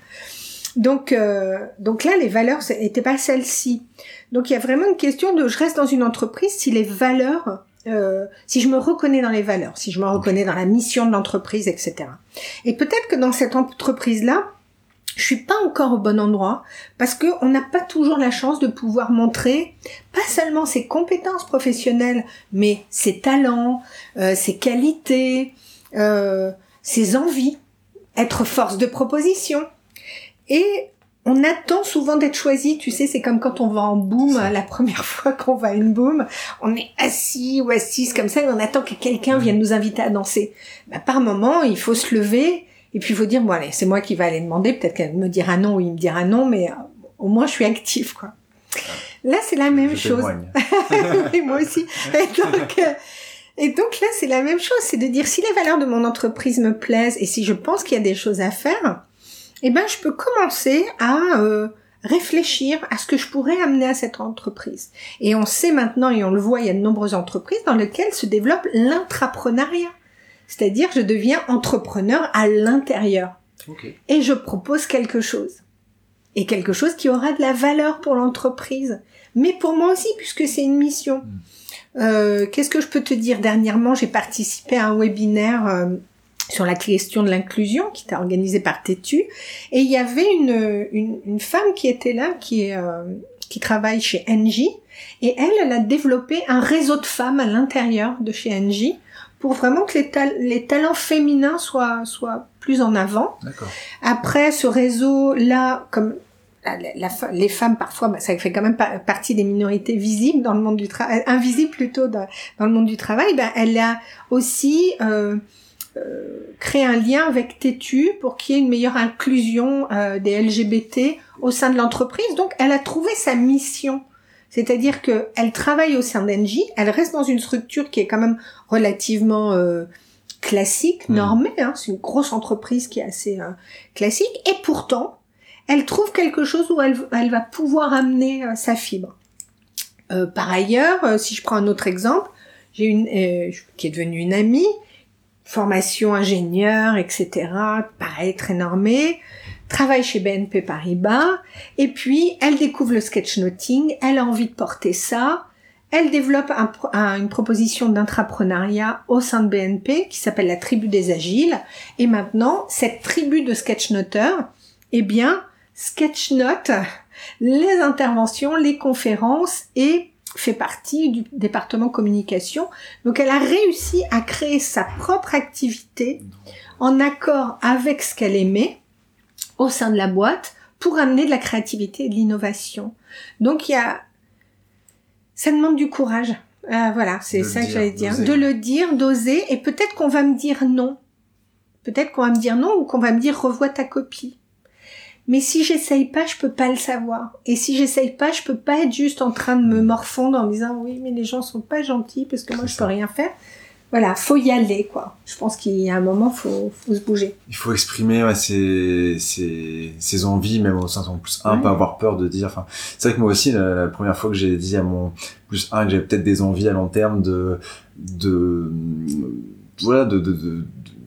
Donc, euh, donc là, les valeurs n'étaient pas celles-ci. Donc, il y a vraiment une question de, je reste dans une entreprise si les valeurs euh, si je me reconnais dans les valeurs, si je me reconnais dans la mission de l'entreprise, etc. Et peut-être que dans cette entreprise-là, je suis pas encore au bon endroit parce que on n'a pas toujours la chance de pouvoir montrer pas seulement ses compétences professionnelles, mais ses talents, euh, ses qualités, euh, ses envies, être force de proposition. Et on attend souvent d'être choisi, tu sais, c'est comme quand on va en boom, la première fois qu'on va à une boom, on est assis ou assise comme ça et on attend que quelqu'un vienne nous inviter à danser. Bah, par moment, il faut se lever et puis il faut dire, bon allez, c'est moi qui vais aller demander, peut-être qu'elle me dira non ou il me dira non, mais euh, au moins je suis active, quoi. Là, c'est la même chose. et moi aussi. Et donc, euh, et donc là, c'est la même chose, c'est de dire si les valeurs de mon entreprise me plaisent et si je pense qu'il y a des choses à faire, eh ben je peux commencer à euh, réfléchir à ce que je pourrais amener à cette entreprise. Et on sait maintenant, et on le voit, il y a de nombreuses entreprises dans lesquelles se développe l'intrapreneuriat. C'est-à-dire je deviens entrepreneur à l'intérieur. Et je propose quelque chose. Et quelque chose qui aura de la valeur pour l'entreprise. Mais pour moi aussi, puisque c'est une mission. Hmm. Euh, Qu'est-ce que je peux te dire? Dernièrement, j'ai participé à un webinaire euh, sur la question de l'inclusion qui était organisée par Tétu. Et il y avait une, une, une femme qui était là, qui, est, euh, qui travaille chez NJ. Et elle, elle a développé un réseau de femmes à l'intérieur de chez NJ pour vraiment que les, les talents féminins soient, soient plus en avant. Après, ce réseau-là, comme la, les femmes parfois, bah, ça fait quand même partie des minorités visibles dans le monde du travail, euh, invisibles plutôt dans, dans, le monde du travail. Ben, elle a aussi euh, euh, créé un lien avec Tétu pour qu'il y ait une meilleure inclusion euh, des LGBT au sein de l'entreprise. Donc, elle a trouvé sa mission. C'est-à-dire que elle travaille au sein d'Engie, elle reste dans une structure qui est quand même relativement euh, classique, mmh. normée. Hein, c'est une grosse entreprise qui est assez classique, et pourtant elle trouve quelque chose où elle, elle va pouvoir amener euh, sa fibre. Euh, par ailleurs, euh, si je prends un autre exemple, j'ai une qui est devenue une amie, formation ingénieur, etc. Pareil, très normée, travaille chez BNP Paribas, et puis elle découvre le sketchnoting, elle a envie de porter ça, elle développe un, une proposition d'intrapreneuriat au sein de BNP qui s'appelle la tribu des agiles, et maintenant cette tribu de sketchnoteurs, eh bien, Sketchnote les interventions, les conférences et fait partie du département communication. Donc elle a réussi à créer sa propre activité en accord avec ce qu'elle aimait au sein de la boîte pour amener de la créativité et de l'innovation. Donc il y a ça demande du courage. Euh, voilà, c'est ça que j'allais dire. De le dire, d'oser, et peut-être qu'on va me dire non. Peut-être qu'on va me dire non ou qu'on va me dire revois ta copie. Mais si j'essaye pas, je peux pas le savoir. Et si j'essaye pas, je peux pas être juste en train de me mm. morfondre en me disant oui, mais les gens sont pas gentils parce que moi je peux rien faire. Voilà, faut y aller quoi. Je pense qu'il y a un moment, faut, faut se bouger. Il faut exprimer ouais, ses, ses, ses envies, même au sein de plus 1, pas avoir peur de dire. Enfin, c'est vrai que moi aussi, la, première fois que j'ai dit à mon plus 1 que j'avais peut-être des envies à long terme de de voilà de, de, de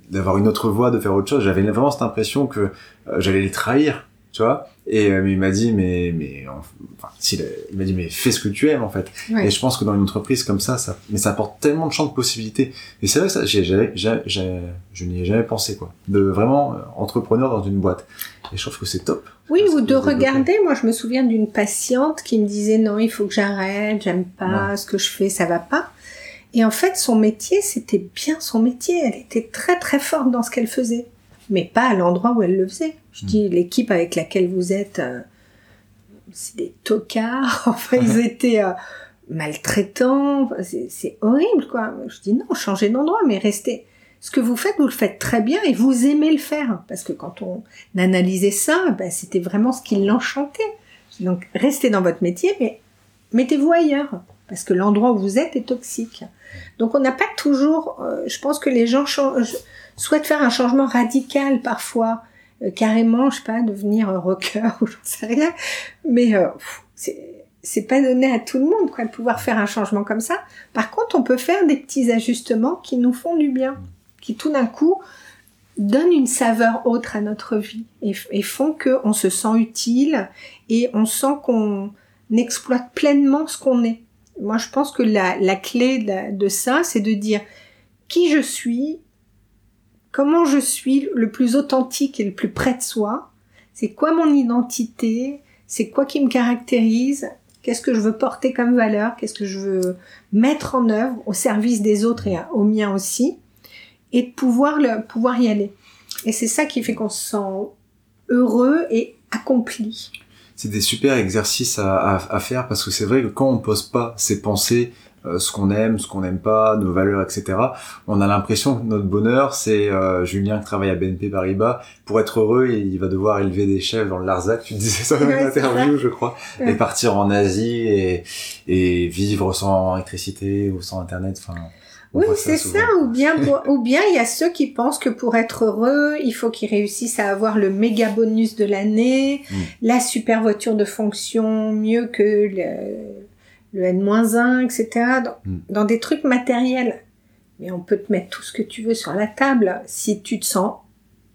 d'avoir une autre voie, de faire autre chose. J'avais vraiment cette impression que euh, j'allais les trahir, tu vois. Et euh, il m'a dit, mais, mais, enfin, il, il m'a dit, mais fais ce que tu aimes, en fait. Et je pense que dans une entreprise comme ça, ça, mais ça apporte tellement de champs de possibilités. Et c'est vrai que ça, j'ai, je n'y ai jamais pensé, quoi. De vraiment euh, entrepreneur dans une boîte. Et je trouve que c'est top. Oui, ou de regarder. Moi, je me souviens d'une patiente qui me disait, non, il faut que j'arrête, j'aime pas ce que je fais, ça va pas. Et en fait, son métier, c'était bien son métier. Elle était très très forte dans ce qu'elle faisait, mais pas à l'endroit où elle le faisait. Je hmm. dis, l'équipe avec laquelle vous êtes, euh, c'est des tocards. Enfin, ils étaient euh, maltraitants. C'est horrible, quoi. Je dis non, changez d'endroit, mais restez. Ce que vous faites, vous le faites très bien et vous aimez le faire. Parce que quand on analysait ça, ben, c'était vraiment ce qui l'enchantait. Donc, restez dans votre métier, mais mettez-vous ailleurs parce que l'endroit où vous êtes est toxique. Donc on n'a pas toujours, euh, je pense que les gens souhaitent faire un changement radical parfois, euh, carrément, je sais pas, devenir rocker ou j'en sais rien, mais euh, c'est pas donné à tout le monde quoi de pouvoir faire un changement comme ça. Par contre, on peut faire des petits ajustements qui nous font du bien, qui tout d'un coup donnent une saveur autre à notre vie et, et font qu'on se sent utile et on sent qu'on exploite pleinement ce qu'on est. Moi, je pense que la, la clé de, ça, c'est de dire qui je suis, comment je suis le plus authentique et le plus près de soi, c'est quoi mon identité, c'est quoi qui me caractérise, qu'est-ce que je veux porter comme valeur, qu'est-ce que je veux mettre en œuvre au service des autres et au mien aussi, et de pouvoir, le, pouvoir y aller. Et c'est ça qui fait qu'on se sent heureux et accompli c'est des super exercices à, à, faire parce que c'est vrai que quand on pose pas ses pensées, euh, ce qu'on aime, ce qu'on n'aime pas, nos valeurs, etc. On a l'impression que notre bonheur, c'est euh, Julien qui travaille à BNP Paribas. Pour être heureux, il va devoir élever des chefs dans le Larzac. Tu disais ça dans une interview, je crois. Et partir en Asie et, et vivre sans électricité ou sans Internet. Enfin, oui, c'est ça. Ou bien, ou bien il y a ceux qui pensent que pour être heureux, il faut qu'ils réussissent à avoir le méga bonus de l'année, mm. la super voiture de fonction mieux que le, le N-1, etc. Dans, mm. dans des trucs matériels. Mais on peut te mettre tout ce que tu veux sur la table. Si tu te sens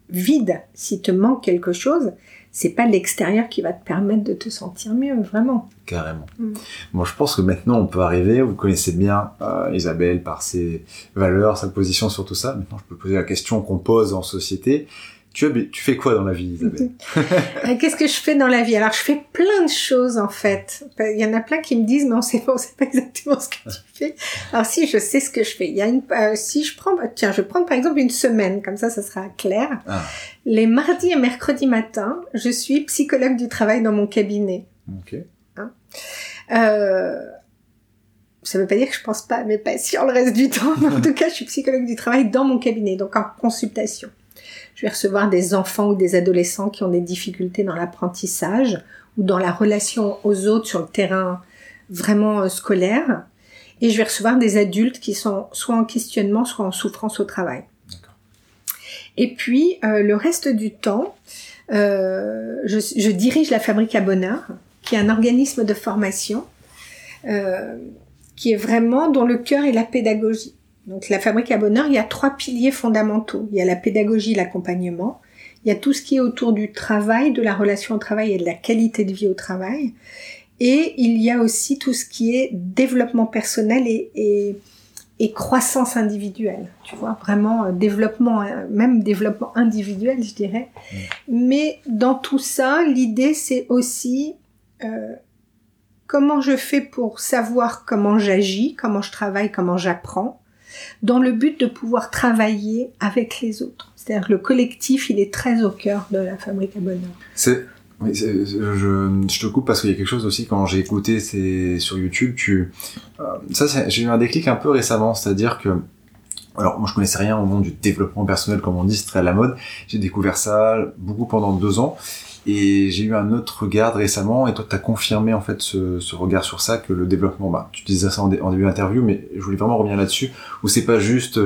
vide, si te manque quelque chose, c'est pas l'extérieur qui va te permettre de te sentir mieux, vraiment. Carrément. Mm. Bon, je pense que maintenant on peut arriver. Vous connaissez bien euh, Isabelle par ses valeurs, sa position sur tout ça. Maintenant, je peux poser la question qu'on pose en société. Tu, fais quoi dans la vie, Isabelle? Euh, Qu'est-ce que je fais dans la vie? Alors, je fais plein de choses en fait. Il y en a plein qui me disent, mais on sait pas, on sait pas exactement ce que tu fais. Alors, si je sais ce que je fais, il y a une, euh, si je prends, tiens, je vais prendre par exemple une semaine, comme ça, ça sera clair. Ah. Les mardis et mercredis matin, je suis psychologue du travail dans mon cabinet. Ok. Euh, ça veut pas dire que je pense pas à mes patients le reste du temps, mais en tout cas, je suis psychologue du travail dans mon cabinet, donc en consultation. Je vais recevoir des enfants ou des adolescents qui ont des difficultés dans l'apprentissage ou dans la relation aux autres sur le terrain vraiment euh, scolaire. Et je vais recevoir des adultes qui sont soit en questionnement, soit en souffrance au travail. Et puis, euh, le reste du temps, euh, je, je dirige la Fabrique à Bonheur, qui est un organisme de formation euh, qui est vraiment dont le cœur est la pédagogie. Donc la Fabrique à Bonheur, il y a trois piliers fondamentaux. Il y a la pédagogie, l'accompagnement. Il y a tout ce qui est autour du travail, de la relation au travail et de la qualité de vie au travail. Et il y a aussi tout ce qui est développement personnel et, et, et croissance individuelle. Tu vois, vraiment euh, développement, euh, même développement individuel, je dirais. Mais dans tout ça, l'idée, c'est aussi euh, comment je fais pour savoir comment j'agis, comment je travaille, comment j'apprends, dans le but de pouvoir travailler avec les autres. C'est-à-dire que le collectif, il est très au cœur de la fabrique à bonheur. C'est, je, te coupe parce qu'il y a quelque chose aussi quand j'ai écouté c'est sur YouTube. Tu, euh, ça, j'ai eu un déclic un peu récemment, c'est-à-dire que, alors moi je connaissais rien au monde du développement personnel comme on dit, c'est très à la mode. J'ai découvert ça beaucoup pendant deux ans. Et j'ai eu un autre regard récemment, et toi tu as confirmé en fait ce, ce regard sur ça, que le développement, bah, tu disais ça en, dé- en début d'interview, mais je voulais vraiment revenir là-dessus, où c'est pas juste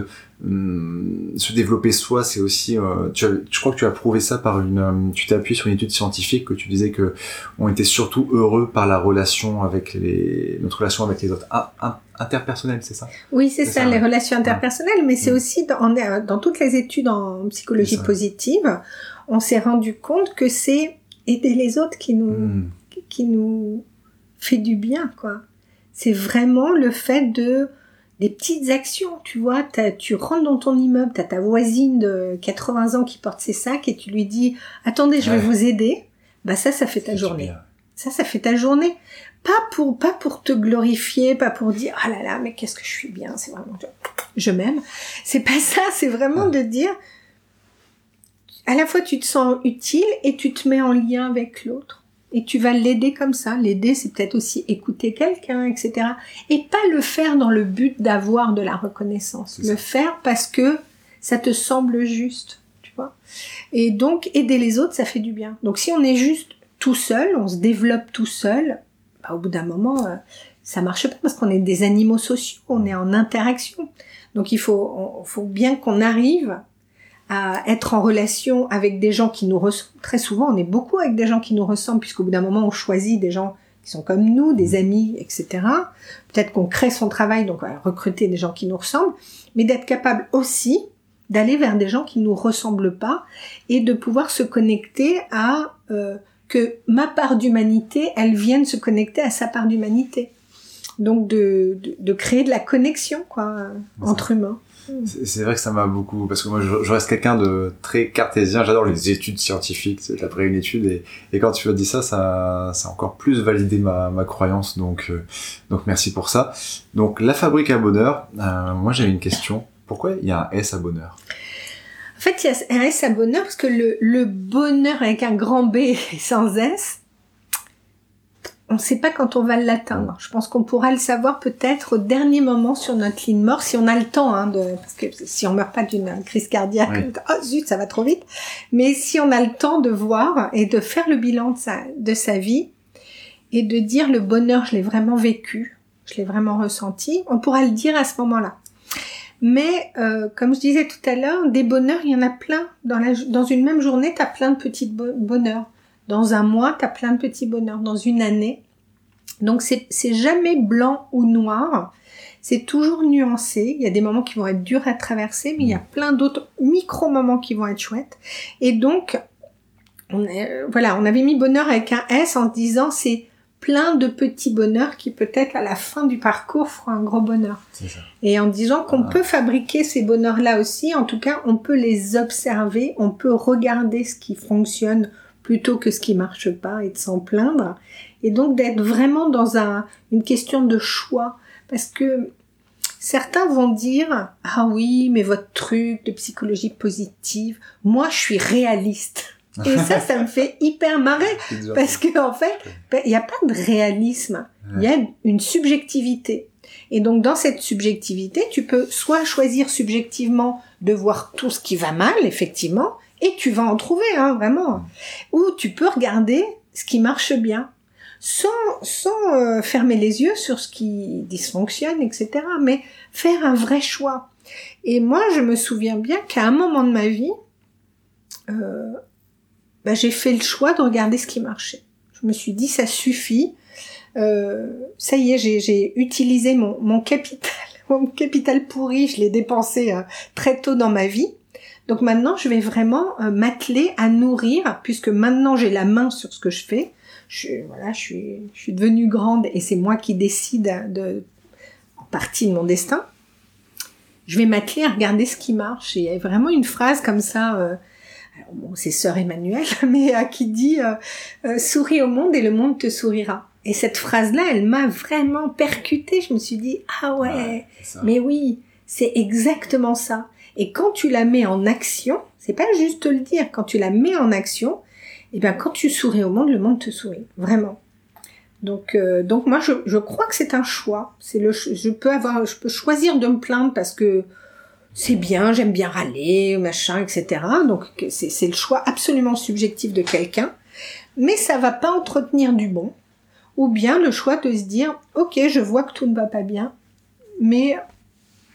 hum, se développer soi, c'est aussi, euh, tu as, je crois que tu as prouvé ça par une, euh, tu t'es appuyé sur une étude scientifique que tu disais que on était surtout heureux par la relation avec les, notre relation avec les autres, un- interpersonnelle, c'est ça? Oui, c'est ça, ça, les ouais. relations interpersonnelles, mais c'est Mm. aussi dans, en- dans toutes les études en psychologie positive, on s'est rendu compte que c'est aider les autres qui nous, Hum, qui nous fait du bien, quoi. C'est vraiment le fait de des petites actions, tu vois. Tu rentres dans ton immeuble, t'as ta voisine de 80 ans qui porte ses sacs et tu lui dis attendez, je vais Ouais. vous aider. Bah ça, ça fait ta journée. bien. Ça, ça fait ta journée. Pas pour, pas pour te glorifier, pas pour dire, ah là là, mais qu'est-ce que je suis bien, c'est vraiment, je m'aime. C'est pas ça, c'est vraiment de dire, à la fois tu te sens utile et tu te mets en lien avec l'autre. Et tu vas l'aider comme ça. L'aider, c'est peut-être aussi écouter quelqu'un, etc. Et pas le faire dans le but d'avoir de la reconnaissance. Le ça. faire parce que ça te semble juste, tu vois. Et donc, aider les autres, ça fait du bien. Donc, si on est juste tout seul, on se développe tout seul, bah, au bout d'un moment, euh, ça marche pas parce qu'on est des animaux sociaux, on est en interaction. Donc, il faut, on- faut bien qu'on arrive à être en relation avec des gens qui nous ressemblent. Très souvent, on est beaucoup avec des gens qui nous ressemblent, puisqu'au bout d'un moment, on choisit des gens qui sont comme nous, des amis, etc. Peut-être qu'on crée son travail, donc on va recruter des gens qui nous ressemblent, mais d'être capable aussi d'aller vers des gens qui nous ressemblent pas et de pouvoir se connecter à euh, que ma part d'humanité, elle vienne se connecter à sa part d'humanité. Donc de, de, de créer de la connexion quoi entre humains. C'est c'est vrai que ça m'a beaucoup parce que moi je, je reste quelqu'un de très cartésien. J'adore les études scientifiques. C'est après une étude et, et quand tu as dit ça, ça, ça a encore plus validé ma, ma croyance. Donc euh, donc merci pour ça. Donc la fabrique à bonheur. euh, moi j'avais une question. Pourquoi il y a un S à bonheur? En fait, il y a un S à bonheur parce que le, le bonheur avec un grand B et sans S, on ne sait pas quand on va l'atteindre. Je pense qu'on pourra le savoir peut-être au dernier moment sur notre ligne mort, si on a le temps, hein, de, parce que si on meurt pas d'une crise cardiaque, Oui. oh zut, ça va trop vite. Mais si on a le temps de voir et de faire le bilan de sa, de sa vie et de dire le bonheur, je l'ai vraiment vécu, je l'ai vraiment ressenti, on pourra le dire à ce moment-là. Mais euh, comme je disais tout à l'heure, des bonheurs, il y en a plein. Dans, la, dans une même journée, tu as plein de petits bo- bonheurs. Dans un mois, tu as plein de petits bonheurs. Dans une année. Donc c'est jamais blanc ou noir. C'est toujours nuancé. Il y a des moments qui vont être durs à traverser, mais il y a plein d'autres micro-moments qui vont être chouettes. Et donc, on est, euh, voilà, on avait mis bonheur avec un S en disant c'est plein de petits bonheurs qui peut-être à la fin du parcours feront un gros bonheur. Ça. Et en disant qu'on peut fabriquer ces bonheurs-là aussi, en tout cas, on peut les observer, on peut regarder ce qui fonctionne plutôt que ce qui marche pas et de s'en plaindre. Et donc d'être vraiment dans un, une question de choix. Parce que certains vont dire, ah oui, mais votre truc de psychologie positive, moi je suis réaliste. Et ça, ça me fait hyper marrer. Parce que en fait, ben, il n'y a pas de réalisme, il y a une subjectivité. Et donc dans cette subjectivité, tu peux soit choisir subjectivement de voir tout ce qui va mal, effectivement, et tu vas en trouver, hein, vraiment. Ou tu peux regarder ce qui marche bien, sans, sans euh, fermer les yeux sur ce qui dysfonctionne, etc. Mais faire un vrai choix. Et moi, je me souviens bien qu'à un moment de ma vie, euh, ben, j'ai fait le choix de regarder ce qui marchait. Je me suis dit, ça suffit. Euh, ça y est, j'ai, j'ai utilisé mon, mon capital, mon capital pourri, je l'ai dépensé euh, très tôt dans ma vie. Donc maintenant, je vais vraiment euh, m'atteler à nourrir, puisque maintenant j'ai la main sur ce que je fais. Je, suis- voilà, je suis, je suis devenue grande et c'est moi qui décide de, en partie de mon destin. Je vais m'atteler à regarder ce qui marche. Et il y a vraiment une phrase comme ça. euh, alors bon, c'est sœur Emmanuel, mais euh, qui dit euh, euh, souris au monde et le monde te sourira. Et cette phrase-là, elle m'a vraiment percutée. Je me suis dit ah ouais, mais oui, c'est exactement ça. Et quand tu la mets en action, c'est pas juste le dire, quand tu la mets en action, et bien quand tu souris au monde, le monde te sourit, vraiment. Donc, euh, donc moi, je, je crois que c'est un choix. C'est le, je peux avoir, je peux choisir de me plaindre parce que c'est bien, j'aime bien râler, machin, etc. Donc c'est c'est le choix absolument subjectif de quelqu'un, mais ça va pas entretenir du bon. Ou bien le choix de se dire, ok, je vois que tout ne va pas bien, mais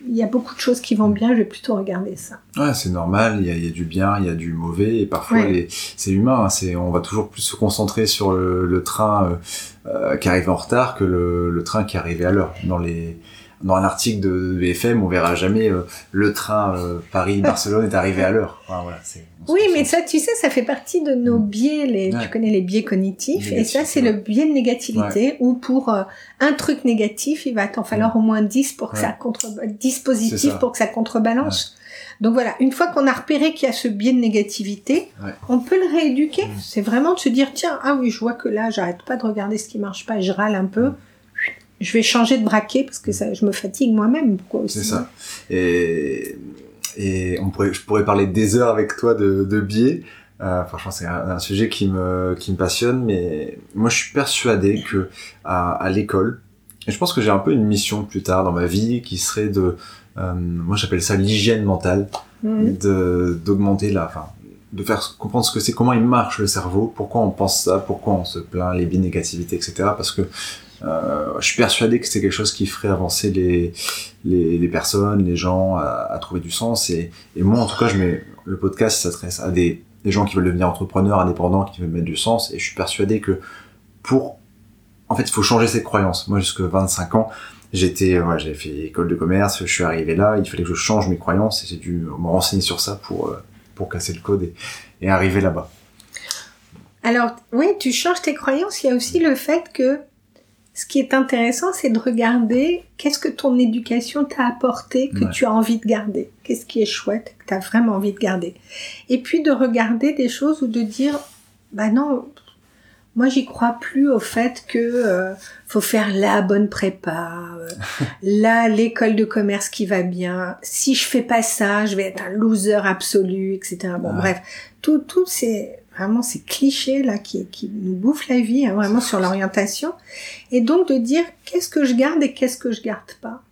il y a beaucoup de choses qui vont bien, je vais plutôt regarder ça. Ouais, c'est normal, il y, a, il y a du bien, il y a du mauvais, et parfois Ouais. c'est humain, hein, c'est, on va toujours plus se concentrer sur le, le train euh, euh, qui arrive en retard que le, le train qui est arrivé à l'heure. Dans, les, dans un article de BFM, on verra jamais euh, le train euh, Paris-Barcelone est arrivé à l'heure. Enfin, voilà, Oui, mais ça, tu sais, ça fait partie de nos biais. Les, Ouais. Tu connais les biais cognitifs, et ça, c'est ouais. le biais de négativité, où pour euh, un truc négatif, il va t'en falloir au moins 10 pour que ça contre, 10 positifs pour que ça contrebalance. Donc voilà, une fois qu'on a repéré qu'il y a ce biais de négativité, Ouais. on peut le rééduquer. Mm. C'est vraiment de se dire, tiens, ah oui, je vois que là, j'arrête pas de regarder ce qui marche pas et je râle un peu. Mm. Je vais changer de braquet parce que ça, je me fatigue moi-même. C'est ça. Et, et on pourrait, je pourrais parler des heures avec toi de, de biais. Euh, franchement, c'est un, un sujet qui me, qui me passionne, mais moi, je suis persuadé que à, à l'école, et je pense que j'ai un peu une mission plus tard dans ma vie qui serait de, euh, moi, j'appelle ça l'hygiène mentale, Mhm. de d'augmenter la, enfin, de faire comprendre ce que c'est, comment il marche le cerveau, pourquoi on pense ça, pourquoi on se plaint, les négativité, etc. Parce que je suis persuadé que c'est quelque chose qui ferait avancer les, les, les personnes, les gens à, à trouver du sens. Et, et moi, en tout cas, je mets le podcast s'adresse à des, des gens qui veulent devenir entrepreneurs, indépendants, qui veulent mettre du sens. Et je suis persuadé que pour, en fait, il faut changer ses croyances. Moi, jusque 25 ans, j'étais, ouais, j'avais fait école de commerce, je suis arrivé là, il fallait que je change mes croyances et j'ai dû me renseigner sur ça pour, euh, pour casser le code et, et arriver là-bas. Alors, oui, tu changes tes croyances. Il y a aussi le fait que ce qui est intéressant, c'est de regarder qu'est-ce que ton éducation t'a apporté, que Ouais. tu as envie de garder. Qu'est-ce qui est chouette, que tu as vraiment envie de garder. Et puis de regarder des choses ou de dire, bah non, moi j'y crois plus au fait que euh, faut faire la bonne prépa, euh, là l'école de commerce qui va bien. Si je fais pas ça, je vais être un loser absolu, etc. Bon, Ouais. bref, tout, tout c'est vraiment ces clichés là qui, nous bouffent la vie, hein, vraiment sur l'orientation. Et donc de dire qu'est-ce que je garde et qu'est-ce que je garde pas?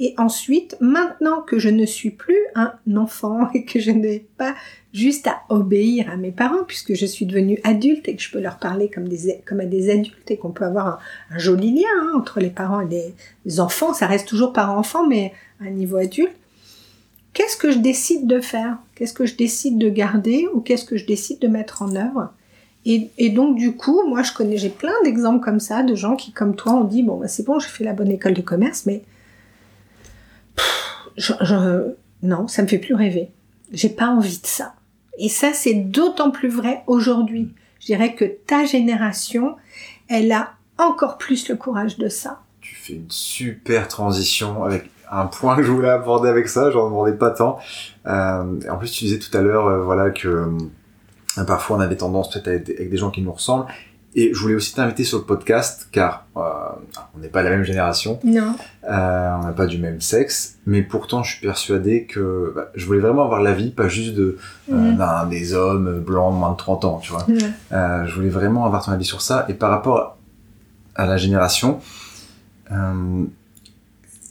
Et ensuite, maintenant que je ne suis plus un enfant et que je n'ai pas juste à obéir à mes parents, puisque je suis devenue adulte et que je peux leur parler comme, à des adultes et qu'on peut avoir un, joli lien hein, entre les parents et les, enfants, ça reste toujours parent-enfant, mais à un niveau adulte. Qu'est-ce que je décide de faire? Qu'est-ce que je décide de garder ou qu'est-ce que je décide de mettre en œuvre? Et, donc du coup, moi je connais, j'ai plein d'exemples comme ça de gens qui, comme toi, ont dit bon bah c'est bon, j'ai fait la bonne école de commerce, mais non, ça me fait plus rêver. J'ai pas envie de ça. Et ça, c'est d'autant plus vrai aujourd'hui. Je dirais que ta génération, elle a encore plus le courage de ça. Tu fais une super transition avec un point que je voulais aborder avec ça, j'en demandais pas tant. Euh, en plus, tu disais tout à l'heure, euh, voilà, que euh, parfois on a des tendances peut-être avec, des gens qui nous ressemblent. Et je voulais aussi t'inviter sur le podcast, car euh, on n'est pas la même génération. Non. Euh, on n'a pas du même sexe, mais pourtant je suis persuadé que bah, je voulais vraiment avoir l'avis, pas juste de d'un des hommes blancs de moins de 30 ans, tu vois. Je voulais vraiment avoir ton avis sur ça. Et par rapport à la génération,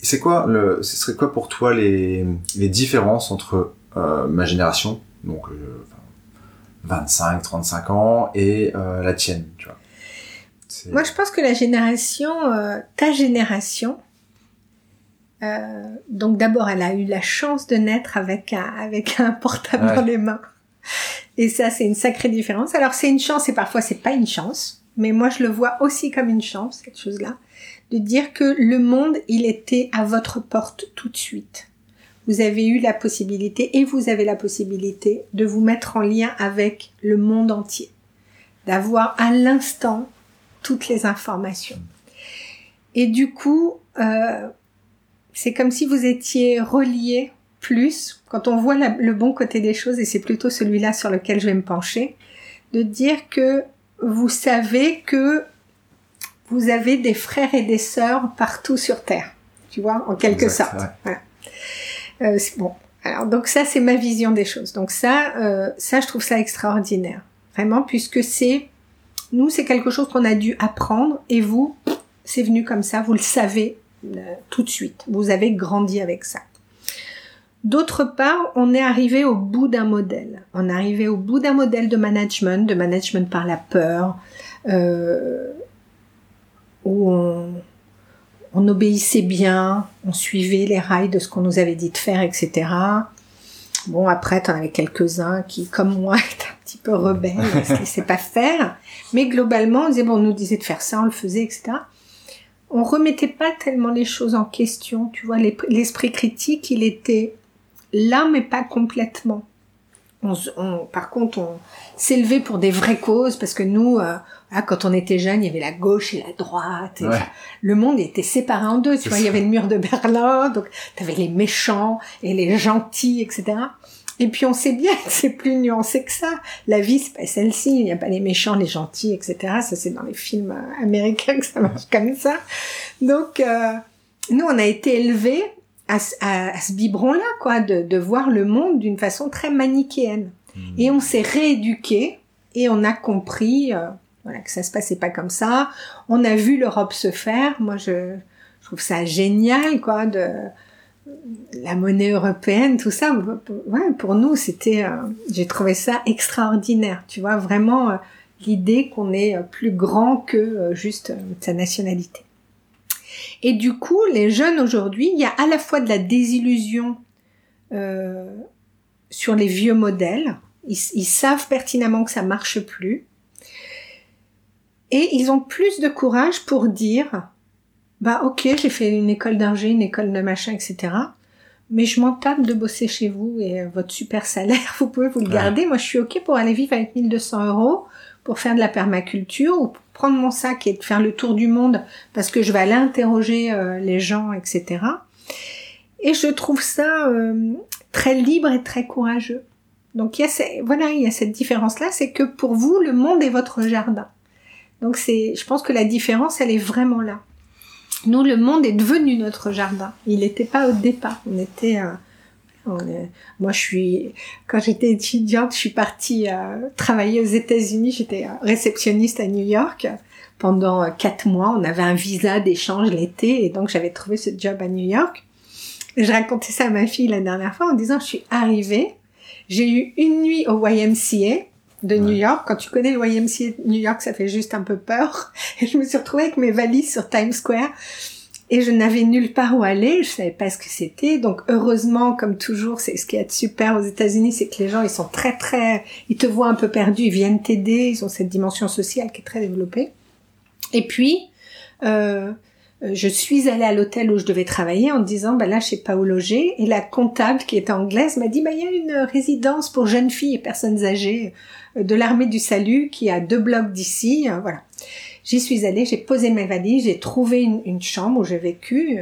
c'est quoi le, ce serait quoi pour toi les, les différences entre euh, ma génération, donc 25, 35 ans, et euh, la tienne, tu vois? Moi, je pense que la génération, euh, ta génération, donc d'abord, elle a eu la chance de naître avec un, avec un portable dans les mains. Et ça, c'est une sacrée différence. Alors, c'est une chance et parfois, c'est pas une chance. Mais moi, je le vois aussi comme une chance, cette chose-là de dire que le monde, il était à votre porte tout de suite. Vous avez eu la possibilité et vous avez la possibilité de vous mettre en lien avec le monde entier, d'avoir à l'instant toutes les informations. Et du coup, euh, c'est comme si vous étiez relié plus, quand on voit le bon côté des choses, et c'est plutôt celui-là sur lequel je vais me pencher, de dire que vous savez que vous avez des frères et des sœurs partout sur Terre, tu vois, en quelque sorte. Euh, bon, alors donc ça c'est ma vision des choses. Donc ça, euh, ça je trouve ça extraordinaire, vraiment, puisque c'est nous c'est quelque chose qu'on a dû apprendre et vous c'est venu comme ça, vous le savez euh, tout de suite. Vous avez grandi avec ça. D'autre part, on est arrivé au bout d'un modèle. On est arrivé au bout d'un modèle de management, de management par la peur, euh, où on, obéissait bien, on suivait les rails de ce qu'on nous avait dit de faire, etc. Bon, après, t'en avais quelques-uns qui, comme moi, étaient un petit peu rebelles, parce qu'ils ne sait pas faire. Mais globalement, on disait, bon, on nous disait de faire ça, on le faisait, etc. On remettait pas tellement les choses en question, tu vois. L'esprit critique, il était là, mais pas complètement. On, par contre, on s'élevait pour des vraies causes, parce que nous, euh, ah, quand on était jeune, il y avait la gauche et la droite. Le monde était séparé en deux. Tu vois, il y avait le mur de Berlin, donc tu avais les méchants et les gentils, etc. Et puis on sait bien que c'est plus nuancé que ça. La vie, c'est pas celle-ci. Il n'y a pas les méchants, les gentils, etc. Ça, c'est dans les films euh, américains que ça marche comme ça. Donc, euh, nous, on a été élevés à, ce biberon-là, quoi, de, de voir le monde d'une façon très manichéenne. Hmm. Et on s'est rééduqué et on a compris... Euh, voilà, que ça se passait pas comme ça. On a vu l'Europe se faire. Moi, je, trouve ça génial, quoi, de la monnaie européenne, tout ça. Ouais, pour nous, c'était, euh, j'ai trouvé ça extraordinaire. Tu vois, vraiment euh, l'idée qu'on est euh, plus grand que juste sa nationalité. Et du coup, les jeunes aujourd'hui, il y a à la fois de la désillusion sur les vieux modèles. Ils, ils savent pertinemment que ça marche plus et ils ont plus de courage pour dire, bah ok, j'ai fait une école d'ingé, une école de machin, etc. Mais je m'en tape de bosser chez vous et euh, votre super salaire, vous pouvez vous le garder. Moi, je suis ok pour aller vivre avec 1200 euros pour faire de la permaculture ou prendre mon sac et faire le tour du monde parce que je vais aller interroger euh, les gens, etc. Et je trouve ça euh, très libre et très courageux. Donc il y a voilà, il y a cette différence là, c'est que pour vous le monde est votre jardin. Donc c'est, je pense que la différence, elle est vraiment là. Nous, le monde est devenu notre jardin. Il n'était pas au départ. On était, euh, moi, je suis, quand j'étais étudiante, je suis partie euh, travailler aux États-Unis. J'étais euh, réceptionniste à New York pendant quatre mois. On avait un visa d'échange l'été, et donc j'avais trouvé ce job à New York. Je racontais ça à ma fille la dernière fois en disant, je suis arrivée, j'ai eu une nuit au YMCA de New York. Quand tu connais le YMCA de New York, ça fait juste un peu peur. Et je me suis retrouvée avec mes valises sur Times Square. Et je n'avais nulle part où aller, je savais pas ce que c'était. Donc heureusement, comme toujours, c'est ce qui est super aux États-Unis, c'est que les gens ils sont très très, ils te voient un peu perdu, ils viennent t'aider, ils ont cette dimension sociale qui est très développée. Et puis euh, je suis allée à l'hôtel où je devais travailler en disant, bah là, je sais pas où loger. Et la comptable qui est anglaise m'a dit, bah il y a une résidence pour jeunes filles et personnes âgées de l'armée du salut qui a deux blocs d'ici. Euh, voilà. J'y suis allée, j'ai posé mes valises, j'ai trouvé une, une chambre où j'ai vécu.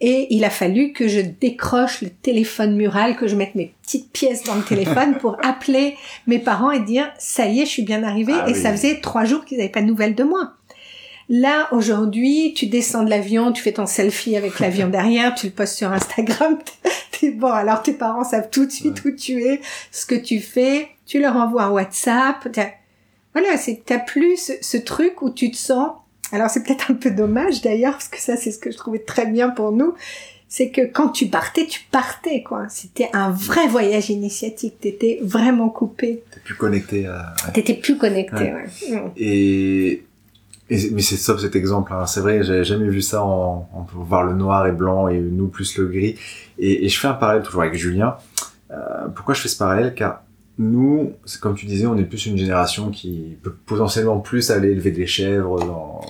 Et il a fallu que je décroche le téléphone mural, que je mette mes petites pièces dans le téléphone pour appeler mes parents et dire ça y est, je suis bien arrivée. Ah et oui. ça faisait trois jours qu'ils n'avaient pas de nouvelles de moi. Là, aujourd'hui, tu descends de l'avion, tu fais ton selfie avec l'avion derrière, tu le postes sur Instagram. T'es bon, alors tes parents savent tout de suite où tu es, ce que tu fais. Tu leur envoies un WhatsApp. Voilà, c'est t'as plus ce, ce truc où tu te sens. Alors c'est peut-être un peu dommage d'ailleurs, parce que ça c'est ce que je trouvais très bien pour nous, c'est que quand tu partais, tu partais quoi. C'était un vrai voyage initiatique. T'étais vraiment coupé. T'es plus connecté à... ouais. T'étais plus connecté. Ouais. Ouais. Et, et- mais c'est top cet exemple. Hein. C'est vrai, j'avais jamais vu ça. En, on peut voir le noir et blanc et nous plus le gris. Et, et je fais un parallèle toujours avec Julien. Euh, pourquoi je fais ce parallèle? Car nous, comme tu disais, on est plus une génération qui peut potentiellement plus aller élever des chèvres dans.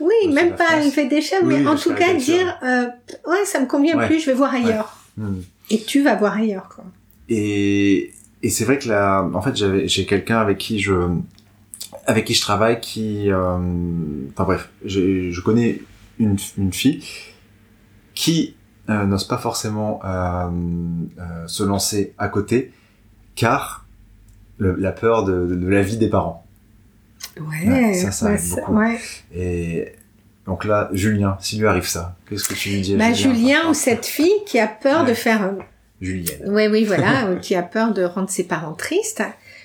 Oui, même pas France. élever des chèvres, Oui, mais en tout cas dire euh, ouais ça me convient Ouais. plus, je vais voir ailleurs. Hmm. Et tu vas voir ailleurs quoi. Et, et c'est vrai que là, en fait, j'avais, j'ai quelqu'un avec qui je, avec qui je travaille qui, euh, enfin bref, je, je connais une, une fille qui euh, n'ose pas forcément euh, euh, se lancer à côté, car le- la peur de, de, de la vie des parents. Ouais, Ouais, ça, ça ouais, aide beaucoup. ouais. Et donc là, Julien, s'il lui arrive ça, qu'est-ce que tu lui dis à Bah, Julien Julien ou cette fille qui a peur de faire euh, Julienne. Oui, oui, voilà, qui a peur de rendre ses parents tristes,